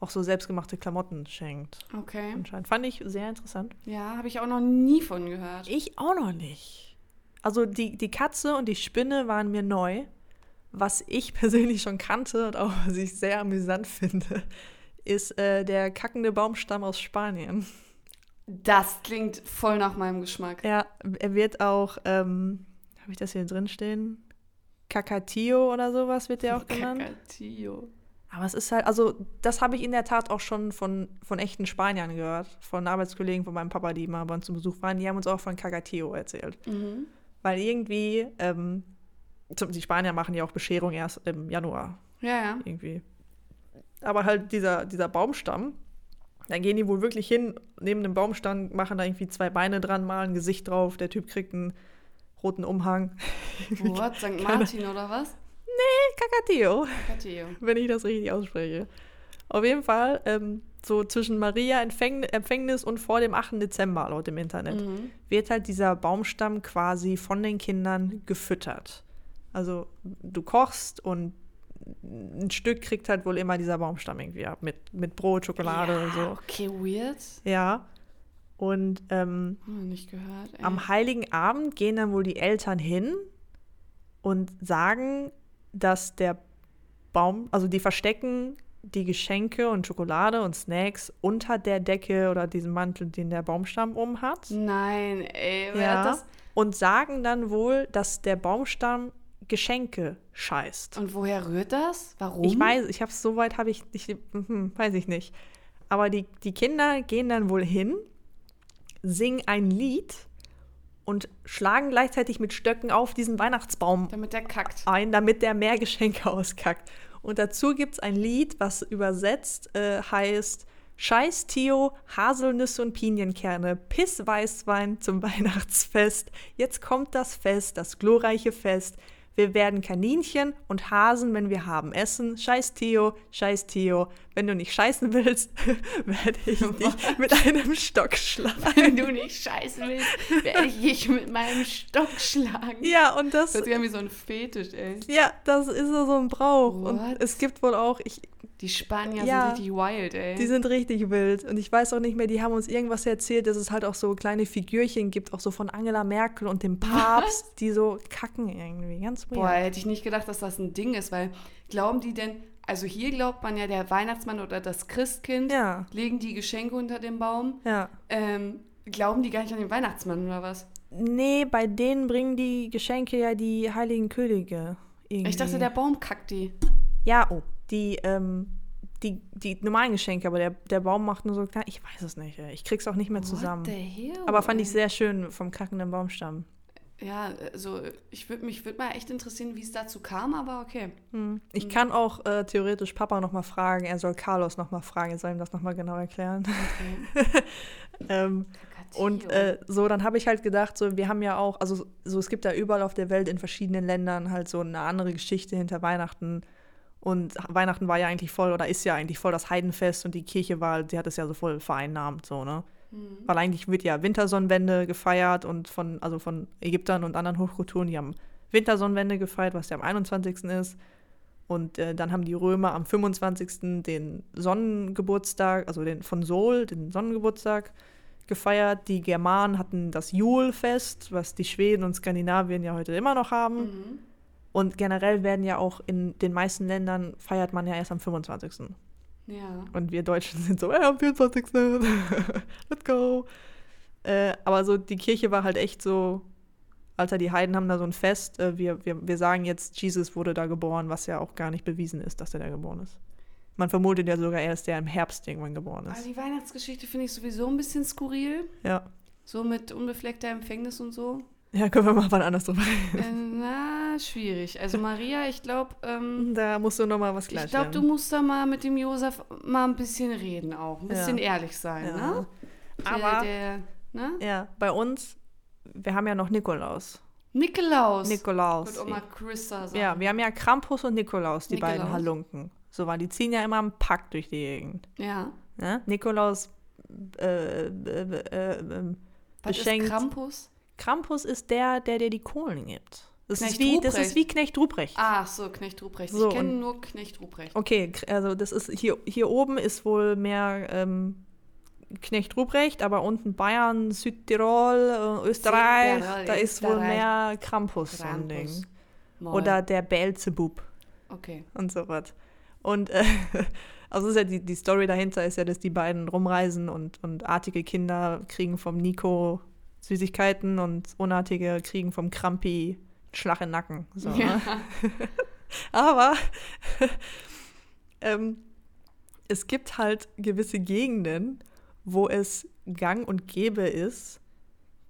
Speaker 2: auch so selbstgemachte Klamotten schenkt.
Speaker 1: Okay.
Speaker 2: Anscheinend. Fand ich sehr interessant.
Speaker 1: Ja, habe ich auch noch nie von gehört.
Speaker 2: Ich auch noch nicht. Also die, die Katze und die Spinne waren mir neu. Was ich (laughs) persönlich schon kannte und auch was ich sehr amüsant (laughs) finde, ist äh, der kackende Baumstamm aus Spanien.
Speaker 1: Das klingt voll nach meinem Geschmack.
Speaker 2: Ja, er wird auch, ähm, habe ich das hier drin stehen? Cacatillo oder sowas wird der auch genannt.
Speaker 1: Cacatillo.
Speaker 2: Aber es ist halt, also das habe ich in der Tat auch schon von, von echten Spaniern gehört, von Arbeitskollegen von meinem Papa, die mal bei uns zu Besuch waren, die haben uns auch von Cacatillo erzählt.
Speaker 1: Mhm.
Speaker 2: Weil irgendwie, ähm, die Spanier machen ja auch Bescherung erst im Januar.
Speaker 1: Ja, ja.
Speaker 2: Irgendwie. Aber halt dieser, dieser Baumstamm, dann gehen die wohl wirklich hin, neben dem Baumstamm, machen da irgendwie zwei Beine dran, malen ein Gesicht drauf, der Typ kriegt einen roten Umhang.
Speaker 1: What? St. (laughs) Martin oder was?
Speaker 2: Nee, Cacatillo.
Speaker 1: Cacatillo.
Speaker 2: Wenn ich das richtig ausspreche. Auf jeden Fall, ähm, so zwischen Maria Empfäng Empfängnis und vor dem 8. Dezember, laut dem Internet,
Speaker 1: Mhm.
Speaker 2: wird halt dieser Baumstamm quasi von den Kindern gefüttert. Also du kochst und ein Stück kriegt halt wohl immer dieser Baumstamm irgendwie ab. Mit, mit Brot, Schokolade
Speaker 1: ja,
Speaker 2: und so.
Speaker 1: Okay, weird.
Speaker 2: Ja. Und ähm,
Speaker 1: Hm, nicht gehört. Ey.
Speaker 2: am Heiligen Abend gehen dann wohl die Eltern hin und sagen, dass der Baum, also die verstecken die Geschenke und Schokolade und Snacks unter der Decke oder diesem Mantel, den der Baumstamm um hat.
Speaker 1: Nein, ey, wer
Speaker 2: Ja.
Speaker 1: hat das?
Speaker 2: Und sagen dann wohl, dass der Baumstamm Geschenke scheißt.
Speaker 1: Und woher rührt das? Warum?
Speaker 2: Ich weiß, ich habe so weit habe ich, ich hm, weiß ich nicht. Aber die, die Kinder gehen dann wohl hin, singen ein Lied und schlagen gleichzeitig mit Stöcken auf diesen Weihnachtsbaum
Speaker 1: Damit der kackt.
Speaker 2: ein, damit der mehr Geschenke (laughs) auskackt. Und dazu gibt es ein Lied, was übersetzt äh, heißt Scheiß Tio, Haselnüsse und Pinienkerne, Piss Weißwein zum (laughs) Weihnachtsfest. Jetzt kommt das Fest, das glorreiche Fest. Wir werden Kaninchen und Hasen, wenn wir haben Essen. Scheiß Theo, scheiß Theo. Wenn du nicht scheißen willst, (laughs) werde ich (laughs) dich mit einem Stock schlagen.
Speaker 1: Wenn du nicht scheißen willst, werde ich dich mit meinem Stock schlagen.
Speaker 2: Ja, und das.
Speaker 1: Das ist ja wie so ein Fetisch, ey.
Speaker 2: Ja, das ist so ein Brauch.
Speaker 1: What?
Speaker 2: Und es gibt wohl auch, ich,
Speaker 1: Die Spanier
Speaker 2: Ja.
Speaker 1: sind richtig wild, ey.
Speaker 2: Die sind richtig wild. Und ich weiß auch nicht mehr, die haben uns irgendwas erzählt, dass es halt auch so kleine Figürchen gibt, auch so von Angela Merkel und dem Papst, die so kacken irgendwie. Ganz weird.
Speaker 1: Boah, hätte ich nicht gedacht, dass das ein Ding ist, weil glauben die denn, also hier glaubt man ja, der Weihnachtsmann oder das Christkind
Speaker 2: Ja,
Speaker 1: legen die Geschenke unter den Baum.
Speaker 2: ja.
Speaker 1: Ähm, glauben die gar nicht an den Weihnachtsmann oder was?
Speaker 2: Nee, bei denen bringen die Geschenke ja die heiligen Könige. Irgendwie.
Speaker 1: Ich dachte, der Baum kackt die.
Speaker 2: Ja, oh, die, ähm, die, die normalen Geschenke, aber der, der Baum macht nur so klein. Ich weiß es nicht, ey. ich krieg's auch nicht mehr zusammen.
Speaker 1: Hell?
Speaker 2: Aber fand ich sehr schön vom kackenden Baumstamm.
Speaker 1: Ja, also ich würde mich würde mal echt interessieren, wie es dazu kam, aber okay.
Speaker 2: Hm. Ich kann auch äh, theoretisch Papa nochmal fragen. Er soll Carlos nochmal fragen. Er soll ihm das nochmal genau erklären.
Speaker 1: okay. (laughs)
Speaker 2: ähm, und äh, so, dann habe ich halt gedacht, so, wir haben ja auch, also so, es gibt ja überall auf der Welt in verschiedenen Ländern halt so eine andere Geschichte hinter Weihnachten. Und Weihnachten war ja eigentlich voll, oder ist ja eigentlich voll das Heidenfest und die Kirche war, die hat es ja so voll vereinnahmt, so, ne?
Speaker 1: Hm.
Speaker 2: Weil eigentlich wird ja Wintersonnenwende gefeiert und von, also von Ägyptern und anderen Hochkulturen, die haben Wintersonnenwende gefeiert, was ja am 21. ist. Und äh, dann haben die Römer am 25. den Sonnengeburtstag, also den von Sol, den Sonnengeburtstag gefeiert. Die Germanen hatten das Julfest, was die Schweden und Skandinavien ja heute immer noch haben.
Speaker 1: Mhm.
Speaker 2: Und generell werden ja auch in den meisten Ländern feiert man ja erst am 25.
Speaker 1: Ja.
Speaker 2: Und wir Deutschen sind so, äh, am 24. (laughs) Let's go. Äh, aber so, die Kirche war halt echt so, Alter, die Heiden haben da so ein Fest. Äh, wir, wir, wir sagen jetzt, Jesus wurde da geboren, was ja auch gar nicht bewiesen ist, dass er da geboren ist. Man vermutet ja sogar erst, der im Herbst irgendwann geboren
Speaker 1: Aber
Speaker 2: ist.
Speaker 1: die Weihnachtsgeschichte finde ich sowieso ein bisschen skurril.
Speaker 2: Ja.
Speaker 1: So mit unbefleckter Empfängnis und so.
Speaker 2: Ja, können wir mal wann anders drüber reden.
Speaker 1: äh, na, schwierig. Also Maria, ich glaube, ähm,
Speaker 2: Da musst du noch mal was
Speaker 1: ich
Speaker 2: klarstellen.
Speaker 1: glaube, du musst da mal mit dem Josef mal ein bisschen reden auch. Ein bisschen ehrlich sein,
Speaker 2: ja.
Speaker 1: ne?
Speaker 2: Aber,
Speaker 1: Der, der, ne?
Speaker 2: ja, bei uns, wir haben ja noch Nikolaus.
Speaker 1: Nikolaus.
Speaker 2: Nikolaus.
Speaker 1: Wird Oma Christa sagen.
Speaker 2: Ja, wir haben ja Krampus und Nikolaus, die
Speaker 1: Nikolaus.
Speaker 2: beiden Halunken. So war, die ziehen ja immer im Pack durch die Gegend.
Speaker 1: Ja.
Speaker 2: Ne? Nikolaus äh, äh, äh, äh,
Speaker 1: Was
Speaker 2: beschenkt.
Speaker 1: ist Krampus?
Speaker 2: Krampus ist der, der dir die Kohlen gibt. Das, ist wie, das ist wie Knecht Ruprecht.
Speaker 1: Ach so, Knecht Ruprecht.
Speaker 2: So,
Speaker 1: ich kenne nur Knecht Ruprecht.
Speaker 2: Okay, also das ist hier, hier oben ist wohl mehr ähm, Knecht Ruprecht, aber unten Bayern, Südtirol, äh, Österreich,
Speaker 1: Südtirol,
Speaker 2: da ist wohl
Speaker 1: Österreich.
Speaker 2: mehr Krampus, so ein Ding.
Speaker 1: Krampus.
Speaker 2: Oder der Beelzebub.
Speaker 1: Okay.
Speaker 2: und so was. Und äh, (laughs) also ist ja die, die Story dahinter ist ja, dass die beiden rumreisen und, und artige Kinder kriegen vom Nico Süßigkeiten und unartige kriegen vom Krampi Schlag in Nacken. So,
Speaker 1: Ja.
Speaker 2: ne? (laughs) Aber ähm, es gibt halt gewisse Gegenden, wo es gang und gäbe ist,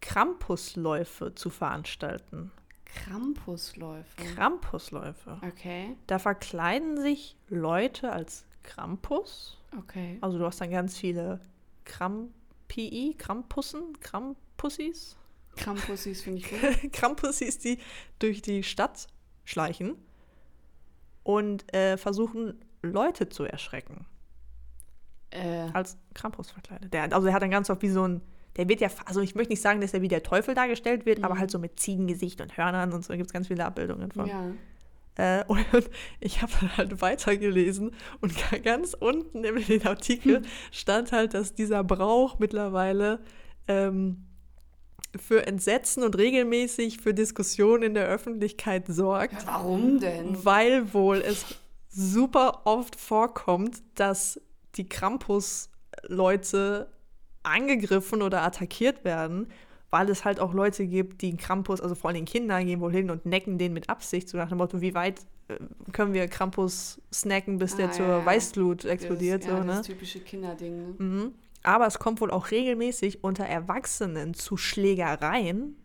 Speaker 2: Krampusläufe zu veranstalten.
Speaker 1: Krampusläufe.
Speaker 2: Krampusläufe.
Speaker 1: Okay,
Speaker 2: Da verkleiden sich Leute als Krampus.
Speaker 1: okay.
Speaker 2: Also du hast dann ganz viele Krampii, Krampussen, Krampussis.
Speaker 1: Krampusis finde ich gut. (laughs)
Speaker 2: Krampusis, die durch die Stadt schleichen und äh, versuchen, Leute zu erschrecken.
Speaker 1: äh,
Speaker 2: Als Krampus verkleidet. Der, also er hat dann ganz oft wie so ein, der wird ja, also ich möchte nicht sagen, dass er wie der Teufel dargestellt wird, aber
Speaker 1: Mhm.
Speaker 2: halt so mit Ziegengesicht und Hörnern und so, da gibt es ganz viele Abbildungen von.
Speaker 1: ja.
Speaker 2: Äh, und ich habe dann halt weitergelesen und ga- ganz unten in den Artikel (laughs) stand halt, dass dieser Brauch mittlerweile ähm, für Entsetzen und regelmäßig für Diskussionen in der Öffentlichkeit sorgt,
Speaker 1: Ja, Warum denn?
Speaker 2: weil wohl es super oft vorkommt, dass die Krampus-Leute angegriffen oder attackiert werden, weil es halt auch Leute gibt, die Krampus, also vor allem Kinder, gehen wohl hin und necken den mit Absicht, so nach dem Motto, wie weit äh, können wir Krampus snacken, bis der
Speaker 1: Ah,
Speaker 2: zur
Speaker 1: ja, ja.
Speaker 2: Weißglut explodiert,
Speaker 1: das, ja,
Speaker 2: so, ne?
Speaker 1: Das typische Kinderding. Ne?
Speaker 2: Mhm. Aber es kommt wohl auch regelmäßig unter Erwachsenen zu Schlägereien,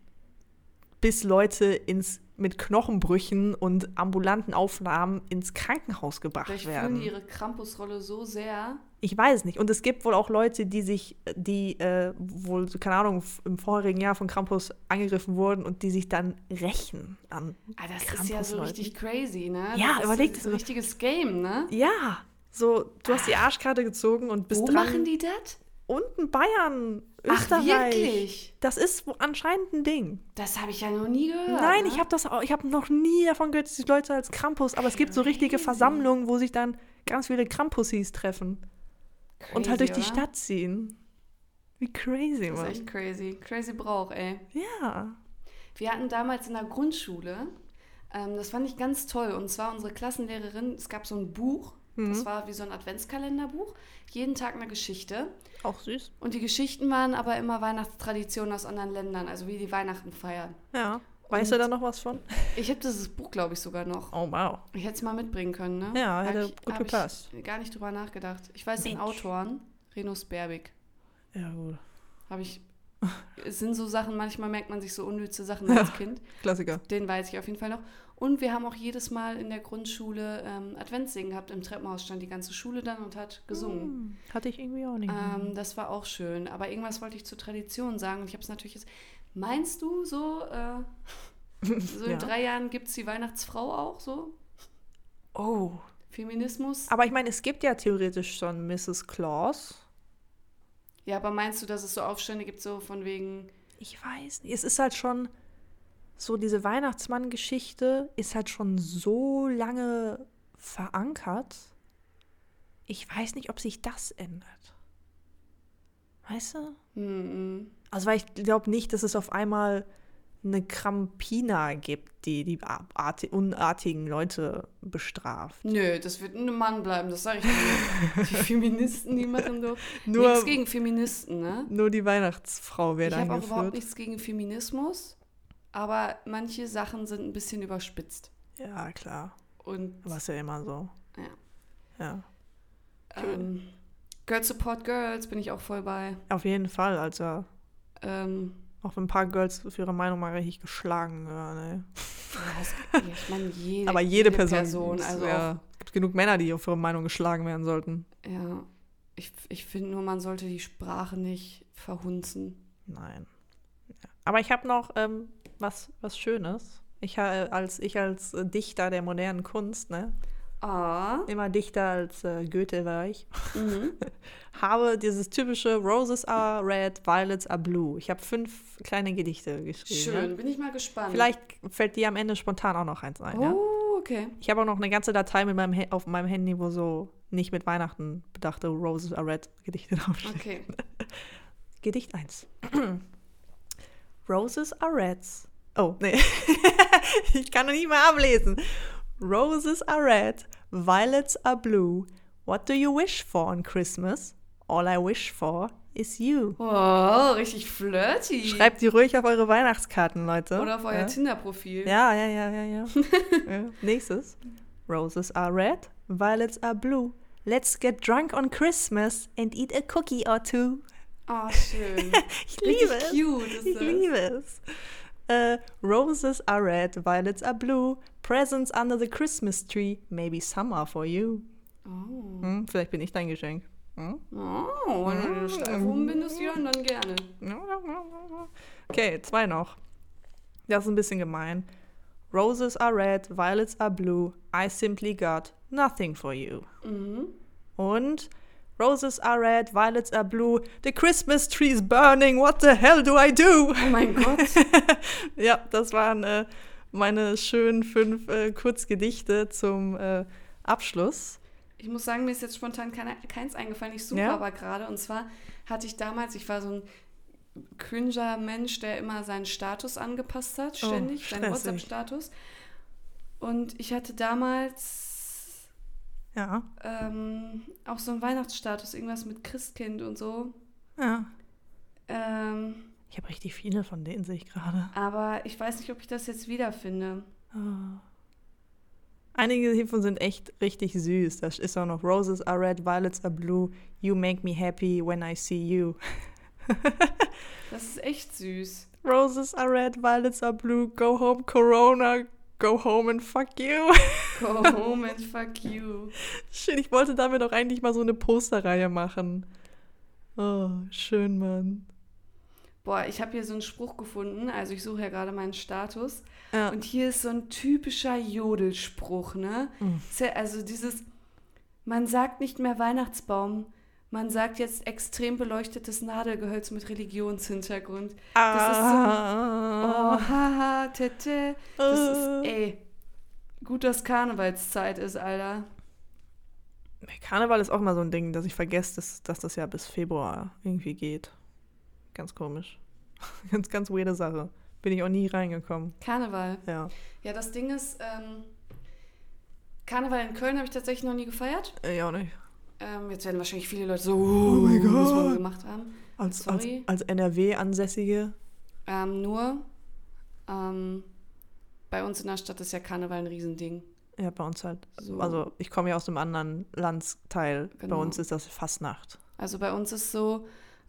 Speaker 2: bis Leute ins mit Knochenbrüchen und ambulanten Aufnahmen ins Krankenhaus gebracht
Speaker 1: Vielleicht
Speaker 2: werden.
Speaker 1: fühlen die ihre Krampusrolle so sehr.
Speaker 2: Ich weiß es nicht. Und es gibt wohl auch Leute, die sich, die äh, wohl, keine Ahnung, im vorherigen Jahr von Krampus angegriffen wurden und die sich dann rächen an
Speaker 1: Ah, das ist ja so richtig crazy, ne?
Speaker 2: Ja,
Speaker 1: das
Speaker 2: überleg
Speaker 1: ist
Speaker 2: das
Speaker 1: ein
Speaker 2: mal.
Speaker 1: richtiges Game, ne?
Speaker 2: Ja, so, du hast die Arschkarte gezogen und bist
Speaker 1: Wo
Speaker 2: dran.
Speaker 1: machen die das?
Speaker 2: Unten Bayern,
Speaker 1: Ach,
Speaker 2: Österreich.
Speaker 1: wirklich?
Speaker 2: Das ist anscheinend ein Ding.
Speaker 1: Das habe ich ja noch nie gehört.
Speaker 2: Nein,
Speaker 1: ne?
Speaker 2: ich habe das auch, ich habe noch nie davon gehört, dass die Leute als Krampus, aber es gibt so richtige
Speaker 1: Crazy.
Speaker 2: Versammlungen, wo sich dann ganz viele Krampusis treffen und halt durch die
Speaker 1: Crazy, oder?
Speaker 2: Stadt ziehen. Wie crazy,
Speaker 1: Das ist
Speaker 2: Mann.
Speaker 1: echt crazy. Crazy Brauch, ey.
Speaker 2: Ja.
Speaker 1: Wir hatten damals in der Grundschule, ähm, das fand ich ganz toll, und zwar unsere Klassenlehrerin, es gab so ein Buch,
Speaker 2: Mhm.
Speaker 1: das war wie so ein Adventskalenderbuch, jeden Tag eine Geschichte.
Speaker 2: Auch süß.
Speaker 1: Und die Geschichten waren aber immer Weihnachtstraditionen aus anderen Ländern, also wie die Weihnachten feiern.
Speaker 2: Ja. Weißt
Speaker 1: Und-
Speaker 2: du da noch was von?
Speaker 1: Ich habe dieses Buch, glaube ich, sogar noch.
Speaker 2: Oh, wow.
Speaker 1: Ich hätte es mal mitbringen können, ne?
Speaker 2: Ja,
Speaker 1: Hab
Speaker 2: hätte
Speaker 1: ich-
Speaker 2: gut
Speaker 1: hab
Speaker 2: gepasst.
Speaker 1: Ich gar nicht drüber nachgedacht. Ich weiß den
Speaker 2: Mensch.
Speaker 1: Autoren, Renus Berbig.
Speaker 2: Ja, gut.
Speaker 1: Habe ich. (laughs) Es sind so Sachen, manchmal merkt man sich so unnütze Sachen als Kind.
Speaker 2: Klassiker.
Speaker 1: Den weiß ich auf jeden Fall noch. Und wir haben auch jedes Mal in der Grundschule ähm, Adventssingen gehabt. Im Treppenhaus stand die ganze Schule dann und hat gesungen.
Speaker 2: Hm, Hatte ich irgendwie auch nicht.
Speaker 1: Ähm, das war auch schön. Aber irgendwas wollte ich zur Tradition sagen. Und ich habe es natürlich jetzt. Meinst du so, äh, so in (laughs)
Speaker 2: Ja.
Speaker 1: drei Jahren gibt es die Weihnachtsfrau auch so?
Speaker 2: oh.
Speaker 1: Feminismus?
Speaker 2: Aber ich meine, es gibt ja theoretisch schon Mrs. Claus.
Speaker 1: Ja, aber meinst du, dass es so Aufstände gibt, so von wegen.
Speaker 2: Ich weiß nicht. Es ist halt schon so, diese Weihnachtsmann-Geschichte ist halt schon so lange verankert. Ich weiß nicht, ob sich das ändert. Weißt du?
Speaker 1: Hm,
Speaker 2: Also, weil ich glaube nicht, dass es auf einmal eine Krampina gibt, die die arti- unartigen Leute bestraft.
Speaker 1: Nö, das wird ein Mann bleiben, das sage ich dir. (laughs) Die Feministen, die machen doch
Speaker 2: Nur-
Speaker 1: nichts gegen Feministen, ne?
Speaker 2: Nur die Weihnachtsfrau wird
Speaker 1: Ich habe überhaupt nichts gegen Feminismus, aber manche Sachen sind ein bisschen überspitzt.
Speaker 2: Ja, klar.
Speaker 1: Und
Speaker 2: ist ja immer so.
Speaker 1: Ja.
Speaker 2: Ja.
Speaker 1: ähm, Girls Support Girls bin ich auch voll bei.
Speaker 2: Auf jeden Fall, also
Speaker 1: Ähm,
Speaker 2: auch wenn ein paar Girls für ihre Meinung mal richtig geschlagen werden.
Speaker 1: ja, es- ja, ich meine, jede,
Speaker 2: Aber jede, Person,
Speaker 1: also
Speaker 2: ja, gibt genug Männer, die auf ihre Meinung geschlagen werden sollten.
Speaker 1: ja, ich, ich finde nur, man sollte die Sprache nicht verhunzen.
Speaker 2: Nein. Aber ich habe noch ähm, was, was Schönes. Ich, ha- als, ich als äh, Dichter der modernen Kunst, ne?
Speaker 1: Ah,
Speaker 2: immer dichter als äh, Goethe war ich,
Speaker 1: mhm. (laughs)
Speaker 2: habe dieses typische Roses are red, violets are blue. Ich habe fünf kleine Gedichte geschrieben.
Speaker 1: schön,
Speaker 2: Ja?
Speaker 1: bin ich mal gespannt.
Speaker 2: Vielleicht fällt dir am Ende spontan auch noch eins ein. Ja?
Speaker 1: Oh, okay.
Speaker 2: Ich habe auch noch eine ganze Datei mit meinem auf meinem Handy, wo so nicht mit Weihnachten bedachte Roses are red Gedichte (laughs) draufstehen.
Speaker 1: Okay.
Speaker 2: Gedicht 1. (clears throat) Roses are reds. Oh, nee. (laughs) ich kann noch nicht mal ablesen. Roses are red, violets are blue. What do you wish for on Christmas? All I wish for is you.
Speaker 1: Oh, richtig flirty.
Speaker 2: Schreibt die ruhig auf eure Weihnachtskarten, Leute.
Speaker 1: Oder auf euer
Speaker 2: ja?
Speaker 1: Tinder-Profil.
Speaker 2: Ja, ja, ja, ja, ja. (laughs) ja. Nächstes. Roses are red, violets are blue. Let's get drunk on Christmas and eat a cookie or two.
Speaker 1: Oh, schön. (laughs)
Speaker 2: Ich
Speaker 1: Richtig
Speaker 2: liebe es.
Speaker 1: cute ist
Speaker 2: Ich
Speaker 1: das.
Speaker 2: liebe es. Äh, roses are red, violets are blue. Presents under the Christmas tree. Maybe some are for you.
Speaker 1: Oh.
Speaker 2: Hm, vielleicht bin ich dein Geschenk. Hm?
Speaker 1: Oh, wenn du eine Schleife umbindest, Jörn, dann gerne.
Speaker 2: Okay, zwei noch. Das ist ein bisschen gemein. Roses are red, violets are blue. I simply got nothing for you.
Speaker 1: Mhm.
Speaker 2: Und Roses are red, violets are blue. The Christmas tree is burning. What the hell do I do?
Speaker 1: Oh mein Gott. (laughs)
Speaker 2: ja, das waren äh, meine schönen fünf äh, Kurzgedichte zum äh, Abschluss.
Speaker 1: Ich muss sagen, mir ist jetzt spontan keine, keins eingefallen. Ich suche
Speaker 2: Ja?
Speaker 1: aber gerade. Und zwar hatte ich damals, ich war so ein cringer Mensch, der immer seinen Status angepasst hat,
Speaker 2: Oh,
Speaker 1: ständig, seinen
Speaker 2: stressig.
Speaker 1: WhatsApp-Status. Und ich hatte damals
Speaker 2: Ja,
Speaker 1: ähm, auch so einen Weihnachtsstatus, irgendwas mit Christkind und so.
Speaker 2: ja.
Speaker 1: Ähm,
Speaker 2: Ich habe richtig viele von denen, sehe ich gerade.
Speaker 1: aber ich weiß nicht, ob ich das jetzt wiederfinde.
Speaker 2: Oh. Einige hiervon sind echt richtig süß. Da ist auch noch Roses are red, violets are blue. You make me happy when I see you.
Speaker 1: Das ist echt süß. (laughs)
Speaker 2: Roses are red, violets are blue. Go home, Corona. Go home and fuck you.
Speaker 1: Go (laughs) home and fuck you.
Speaker 2: Shit, ich wollte damit auch eigentlich mal so eine Posterreihe machen. Oh, schön, Mann.
Speaker 1: Boah, ich habe hier so einen Spruch gefunden. Also ich suche ja gerade meinen Status.
Speaker 2: Ja.
Speaker 1: Und hier ist so ein typischer Jodelspruch, ne?
Speaker 2: Mhm.
Speaker 1: Also dieses, man sagt nicht mehr Weihnachtsbaum, man sagt jetzt extrem beleuchtetes Nadelgehölz mit Religionshintergrund. Das ist so
Speaker 2: Ah.
Speaker 1: oh, haha, tete. Das ist, ey, gut, dass Karnevalszeit ist, Alter.
Speaker 2: Karneval ist auch mal so ein Ding, dass ich vergesse, dass, dass das ja bis Februar irgendwie geht. Ganz komisch. (laughs) Ganz, ganz weirde Sache. Bin ich auch nie reingekommen.
Speaker 1: Karneval.
Speaker 2: Ja.
Speaker 1: Ja, das Ding ist, ähm, Karneval in Köln habe ich tatsächlich noch nie gefeiert.
Speaker 2: Ich auch nicht.
Speaker 1: Ähm, jetzt werden wahrscheinlich viele Leute so,
Speaker 2: Oh mein
Speaker 1: muss man
Speaker 2: Gott.
Speaker 1: gemacht haben.
Speaker 2: Als, als, als NRW-Ansässige.
Speaker 1: Ähm, nur, ähm, bei uns in der Stadt ist ja Karneval ein Riesending.
Speaker 2: Ja, bei uns halt.
Speaker 1: So.
Speaker 2: Also ich komme ja aus einem anderen Landsteil.
Speaker 1: Genau.
Speaker 2: Bei uns ist das Fastnacht.
Speaker 1: Also bei uns ist so,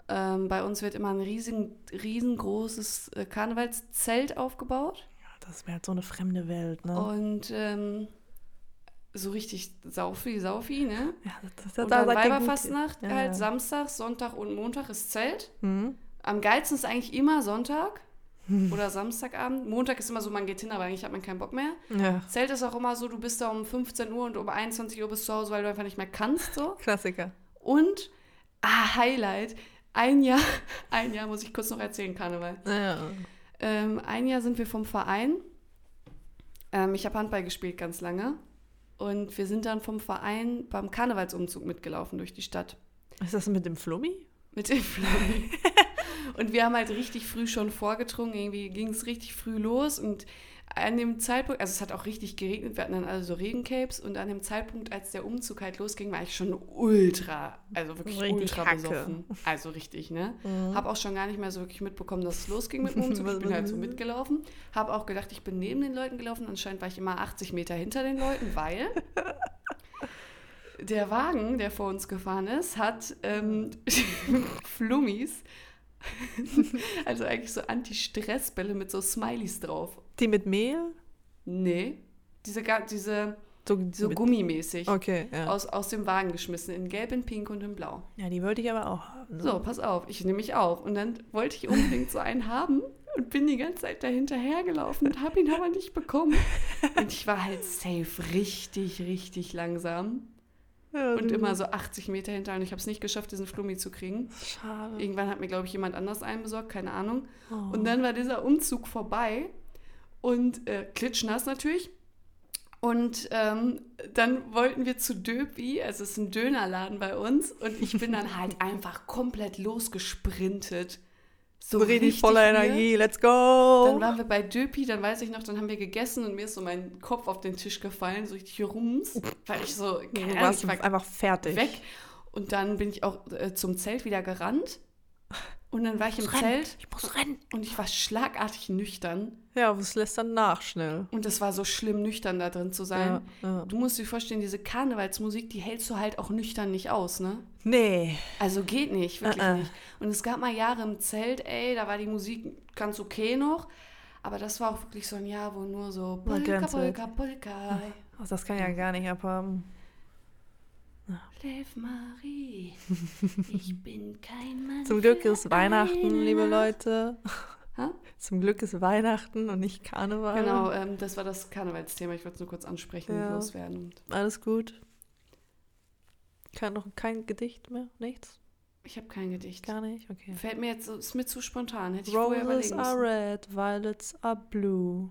Speaker 1: ähm, bei uns wird immer ein riesen, riesengroßes äh, Karnevalszelt aufgebaut.
Speaker 2: Ja, das wäre halt so eine fremde Welt, ne?
Speaker 1: Und ähm, so richtig Saufi, Saufi, ne?
Speaker 2: ja, das, das,
Speaker 1: Und dann
Speaker 2: gut.
Speaker 1: Weiberfastnacht,
Speaker 2: Ja,
Speaker 1: halt
Speaker 2: ja.
Speaker 1: Samstag, Sonntag und Montag ist Zelt.
Speaker 2: Hm?
Speaker 1: Am geilsten ist eigentlich immer Sonntag oder Samstagabend. Montag ist immer so, man geht hin, aber eigentlich hat man keinen Bock mehr.
Speaker 2: Ja,
Speaker 1: Zelt ist auch immer so, du bist da um 15 Uhr und um 21 Uhr bist du zu Hause, weil du einfach nicht mehr kannst. So. (laughs)
Speaker 2: Klassiker.
Speaker 1: Und, ah, Highlight, ein Jahr, (laughs) ein Jahr muss ich kurz noch erzählen, Karneval.
Speaker 2: Ja.
Speaker 1: Ähm, ein Jahr sind wir vom Verein. Ähm, ich habe Handball gespielt ganz lange. Und wir sind dann vom Verein beim Karnevalsumzug mitgelaufen durch die Stadt.
Speaker 2: Ist das mit dem Flummi?
Speaker 1: Mit dem Flummi. (laughs) und wir haben halt richtig früh schon vorgetrunken. Irgendwie ging es richtig früh los. Und an dem Zeitpunkt, also es hat auch richtig geregnet, wir hatten dann alle so Regencapes. Und an dem Zeitpunkt, als der Umzug halt losging, war ich schon ultra, also wirklich
Speaker 2: Richtig
Speaker 1: ultra
Speaker 2: Hacke.
Speaker 1: besoffen. Also richtig, ne?
Speaker 2: Mhm.
Speaker 1: Habe auch schon gar nicht mehr so wirklich mitbekommen, dass es losging mit dem Umzug. Ich bin halt so mitgelaufen. Habe auch gedacht, ich bin neben den Leuten gelaufen. Anscheinend war ich immer 80 Meter hinter den Leuten, weil (laughs) der Wagen, der vor uns gefahren ist, hat ähm, (laughs) Flummis, (laughs) also eigentlich so Anti-Stress-Bälle mit so Smileys drauf.
Speaker 2: Die mit Mehl?
Speaker 1: Nee, diese, diese
Speaker 2: So,
Speaker 1: so gummimäßig
Speaker 2: Okay, ja.
Speaker 1: aus, aus dem Wagen geschmissen, in gelb, in pink und in blau.
Speaker 2: Ja, die wollte ich aber auch haben. ne?
Speaker 1: So, pass auf, ich nehme mich auch. Und dann wollte ich unbedingt so einen haben und bin die ganze Zeit dahinter hergelaufen und habe ihn aber nicht bekommen. Und ich war halt safe richtig, richtig langsam
Speaker 2: Ja,
Speaker 1: und immer so 80 Meter hinter und ich habe es nicht geschafft, diesen Flummi zu kriegen.
Speaker 2: Schade.
Speaker 1: Irgendwann hat mir, glaube ich, jemand anders einen besorgt, keine Ahnung.
Speaker 2: Oh.
Speaker 1: Und dann war dieser Umzug vorbei und äh, klitschnass natürlich. Und ähm, dann wollten wir zu Döpi, also es ist ein Dönerladen bei uns, und ich bin dann halt (laughs) einfach komplett losgesprintet.
Speaker 2: so richtig voller. Energie. Let's go.
Speaker 1: Dann waren wir bei Döpi, dann weiß ich noch, dann haben wir gegessen und mir ist so mein Kopf auf den Tisch gefallen, so richtig rums, weil ich so,
Speaker 2: du
Speaker 1: keine Ahnung,
Speaker 2: warst
Speaker 1: ich war
Speaker 2: einfach fertig.
Speaker 1: weg. Und dann bin ich auch äh, zum Zelt wieder gerannt. Und dann war ich im
Speaker 2: muss rennen.
Speaker 1: Zelt
Speaker 2: Ich muss rennen.
Speaker 1: und ich war schlagartig nüchtern.
Speaker 2: Ja, aber es lässt dann nach schnell.
Speaker 1: Und es war so schlimm, nüchtern da drin zu sein.
Speaker 2: Ja, ja.
Speaker 1: Du musst dir vorstellen, diese Karnevalsmusik, die hältst du halt auch nüchtern nicht aus, ne?
Speaker 2: Nee.
Speaker 1: Also geht nicht, wirklich
Speaker 2: Äh, äh.
Speaker 1: nicht. Und es gab mal Jahre im Zelt, ey, da war die Musik ganz okay noch. Aber das war auch wirklich so ein Jahr, wo nur so Polka. Polka, Polka.
Speaker 2: Ach, das kann ich ja gar nicht abhaben.
Speaker 1: Lev Marie, ich (laughs) bin kein Mann.
Speaker 2: Zum Glück ist Weihnachten,
Speaker 1: eine
Speaker 2: liebe. Leute.
Speaker 1: Hä? (laughs)
Speaker 2: Zum Glück ist Weihnachten und nicht Karneval.
Speaker 1: Genau, ähm, das war das Karnevalsthema. Ich wollte es nur kurz ansprechen
Speaker 2: Ja.
Speaker 1: und loswerden.
Speaker 2: Alles gut. Kein, noch kein Gedicht mehr? Nichts?
Speaker 1: ich habe kein Gedicht.
Speaker 2: Gar nicht? Okay.
Speaker 1: Fällt mir jetzt, ist mir zu spontan. Hätte ich vorher
Speaker 2: Roses
Speaker 1: überlegen
Speaker 2: are red, violets are blue.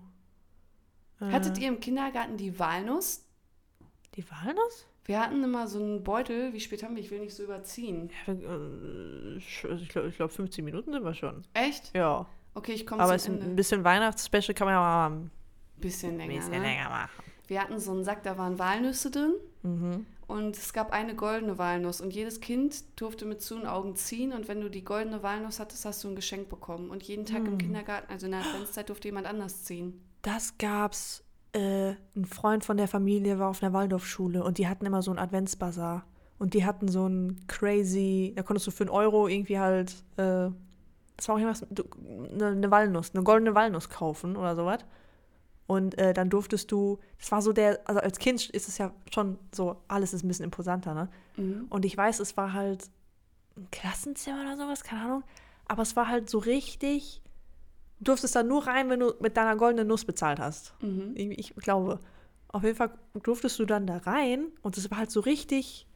Speaker 1: Hattet
Speaker 2: Äh,
Speaker 1: ihr im Kindergarten die Walnuss?
Speaker 2: die Walnuss?
Speaker 1: Wir hatten immer so einen Beutel. Wie spät haben wir? Ich will nicht so überziehen.
Speaker 2: Äh, ich glaube, glaub, 15 Minuten sind wir schon.
Speaker 1: Echt?
Speaker 2: Ja.
Speaker 1: Okay, ich komme
Speaker 2: Aber
Speaker 1: zum
Speaker 2: es ist
Speaker 1: Ende.
Speaker 2: ein bisschen Weihnachtsspecial kann man ja mal ein
Speaker 1: bisschen länger.
Speaker 2: bisschen
Speaker 1: ne?
Speaker 2: länger machen.
Speaker 1: Wir hatten so einen Sack, da waren Walnüsse drin.
Speaker 2: Mhm.
Speaker 1: Und es gab eine goldene Walnuss. Und jedes Kind durfte mit zu den Augen ziehen. Und wenn du die goldene Walnuss hattest, hast du ein Geschenk bekommen. Und jeden Tag
Speaker 2: Hm.
Speaker 1: im Kindergarten, also in der Adventszeit, durfte jemand anders ziehen.
Speaker 2: Das gab's. Äh, ein Freund von der Familie war auf einer Waldorfschule und die hatten immer so einen Adventsbazar. Und die hatten so einen crazy, da konntest du für einen Euro irgendwie halt äh, das war auch irgendwas, eine, eine Walnuss, eine goldene Walnuss kaufen oder sowas. Und äh, dann durftest du, das war so der, also als Kind ist es ja schon so, alles ist ein bisschen imposanter, ne?
Speaker 1: Mhm.
Speaker 2: Und ich weiß, es war halt ein Klassenzimmer oder sowas, keine Ahnung. Aber es war halt so richtig, du durftest da nur rein, wenn du mit deiner goldenen Nuss bezahlt hast.
Speaker 1: Mhm.
Speaker 2: Ich, ich glaube. Auf jeden Fall durftest du dann da rein und es war halt so richtig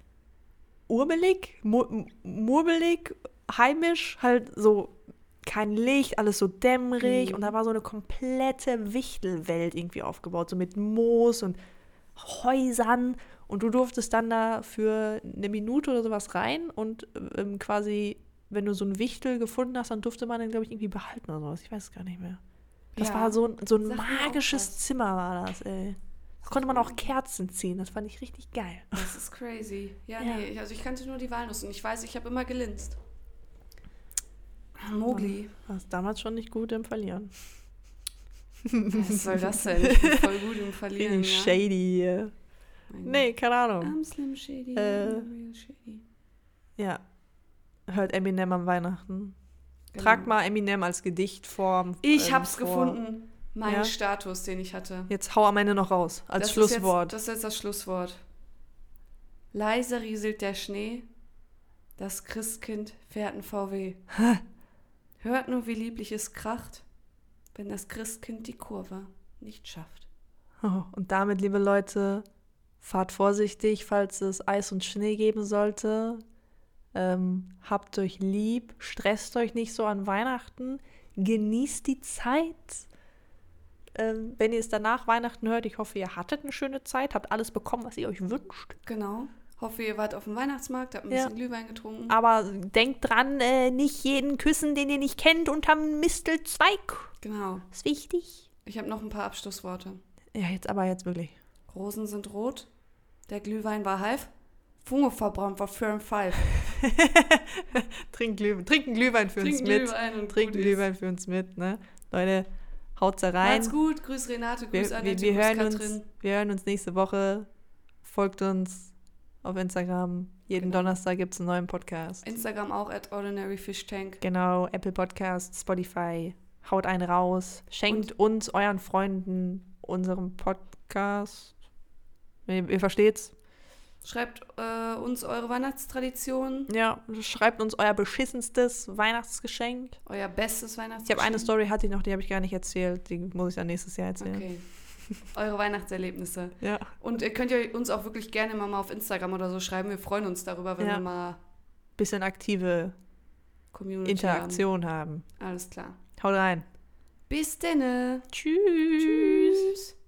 Speaker 2: urbelig, mu murbelig, heimisch, halt so kein Licht, alles so dämmerig
Speaker 1: Mhm.
Speaker 2: und da war so eine komplette Wichtelwelt irgendwie aufgebaut, so mit Moos und Häusern und du durftest dann da für eine Minute oder sowas rein und ähm, quasi, wenn du so ein Wichtel gefunden hast, dann durfte man den, glaube ich, irgendwie behalten oder sowas. Ich weiß es gar nicht mehr. Das
Speaker 1: Ja.
Speaker 2: war so, ein- so ein magisches. Zimmer, war das, ey. Da konnte man auch Kerzen ziehen, das fand ich richtig geil.
Speaker 1: Das ist crazy. Ja,
Speaker 2: Ja.
Speaker 1: nee, also ich kannte nur die Walnuss und ich weiß, ich habe immer gelinst. Mogli.
Speaker 2: Warst damals schon nicht gut im Verlieren.
Speaker 1: Was soll das (laughs) denn? Ich bin voll gut im Verlieren. Ja?
Speaker 2: shady hier. Nee, keine Ahnung.
Speaker 1: I'm Slim Shady.
Speaker 2: Äh.
Speaker 1: Real shady.
Speaker 2: Ja. Hört Eminem am Weihnachten.
Speaker 1: Genau.
Speaker 2: Tragt mal Eminem als Gedichtform.
Speaker 1: Ich
Speaker 2: ähm,
Speaker 1: hab's
Speaker 2: vor.
Speaker 1: gefunden. Mein
Speaker 2: Ja?
Speaker 1: Status, den ich hatte.
Speaker 2: Jetzt hau am Ende noch raus. Als
Speaker 1: Das
Speaker 2: Schlusswort.
Speaker 1: Ist jetzt, das ist jetzt das Schlusswort. Leise rieselt der Schnee. Das Christkind fährt ein VW. Hört nur, wie lieblich es kracht, wenn das Christkind die Kurve nicht schafft.
Speaker 2: Oh, und damit, liebe Leute, fahrt vorsichtig, falls es Eis und Schnee geben sollte. Ähm, habt euch lieb, stresst euch nicht so an Weihnachten, genießt die Zeit. Ähm, wenn ihr es danach Weihnachten hört, ich hoffe, ihr hattet eine schöne Zeit, habt alles bekommen, was ihr euch wünscht.
Speaker 1: Genau. Hoffe, ihr wart auf dem Weihnachtsmarkt, habt ein
Speaker 2: Ja.
Speaker 1: bisschen Glühwein getrunken.
Speaker 2: Aber denkt dran, äh, nicht jeden küssen, den ihr nicht kennt, unterm Mistelzweig.
Speaker 1: Genau.
Speaker 2: Ist wichtig.
Speaker 1: Ich habe noch ein paar Abschlussworte.
Speaker 2: Ja, jetzt aber jetzt wirklich.
Speaker 1: Rosen sind rot, der Glühwein war halb, Funge verbrannt war für ein Pfeif. (laughs) (laughs)
Speaker 2: Trink Glühwein, trinken Glühwein für uns
Speaker 1: Trinken
Speaker 2: mit.
Speaker 1: Glühwein und
Speaker 2: Trinken. Glühwein für uns mit, ne? Leute, haut's da rein.
Speaker 1: Macht's gut, grüß Renate,
Speaker 2: Wir,
Speaker 1: grüß
Speaker 2: wir,
Speaker 1: Annette,
Speaker 2: wir,
Speaker 1: grüß
Speaker 2: hören
Speaker 1: Katrin.
Speaker 2: uns, wir hören uns nächste Woche. Folgt uns auf Instagram. Jeden
Speaker 1: Genau.
Speaker 2: Donnerstag gibt es einen neuen Podcast.
Speaker 1: Instagram auch at Ordinary Fish Tank.
Speaker 2: Genau, Apple Podcast, Spotify. Haut einen raus. Schenkt uns, euren Freunden, unserem Podcast. Ihr, ihr versteht's?
Speaker 1: Schreibt äh, uns eure Weihnachtstradition,
Speaker 2: Ja, schreibt uns euer beschissenstes Weihnachtsgeschenk.
Speaker 1: euer bestes
Speaker 2: Ich
Speaker 1: Weihnachtsgeschenk.
Speaker 2: habe eine Story, hatte ich noch, die habe ich gar nicht erzählt. Die muss ich dann nächstes Jahr erzählen.
Speaker 1: Okay. eure Weihnachtserlebnisse. (laughs)
Speaker 2: Ja.
Speaker 1: Und ihr könnt ja uns auch wirklich gerne mal, mal auf Instagram oder so schreiben. Wir freuen uns darüber, wenn
Speaker 2: Ja.
Speaker 1: wir mal
Speaker 2: Bisschen aktive
Speaker 1: Community
Speaker 2: Interaktion haben.
Speaker 1: haben. Alles klar.
Speaker 2: Haut rein.
Speaker 1: Bis denne.
Speaker 2: Tschüss.
Speaker 1: Tschüss.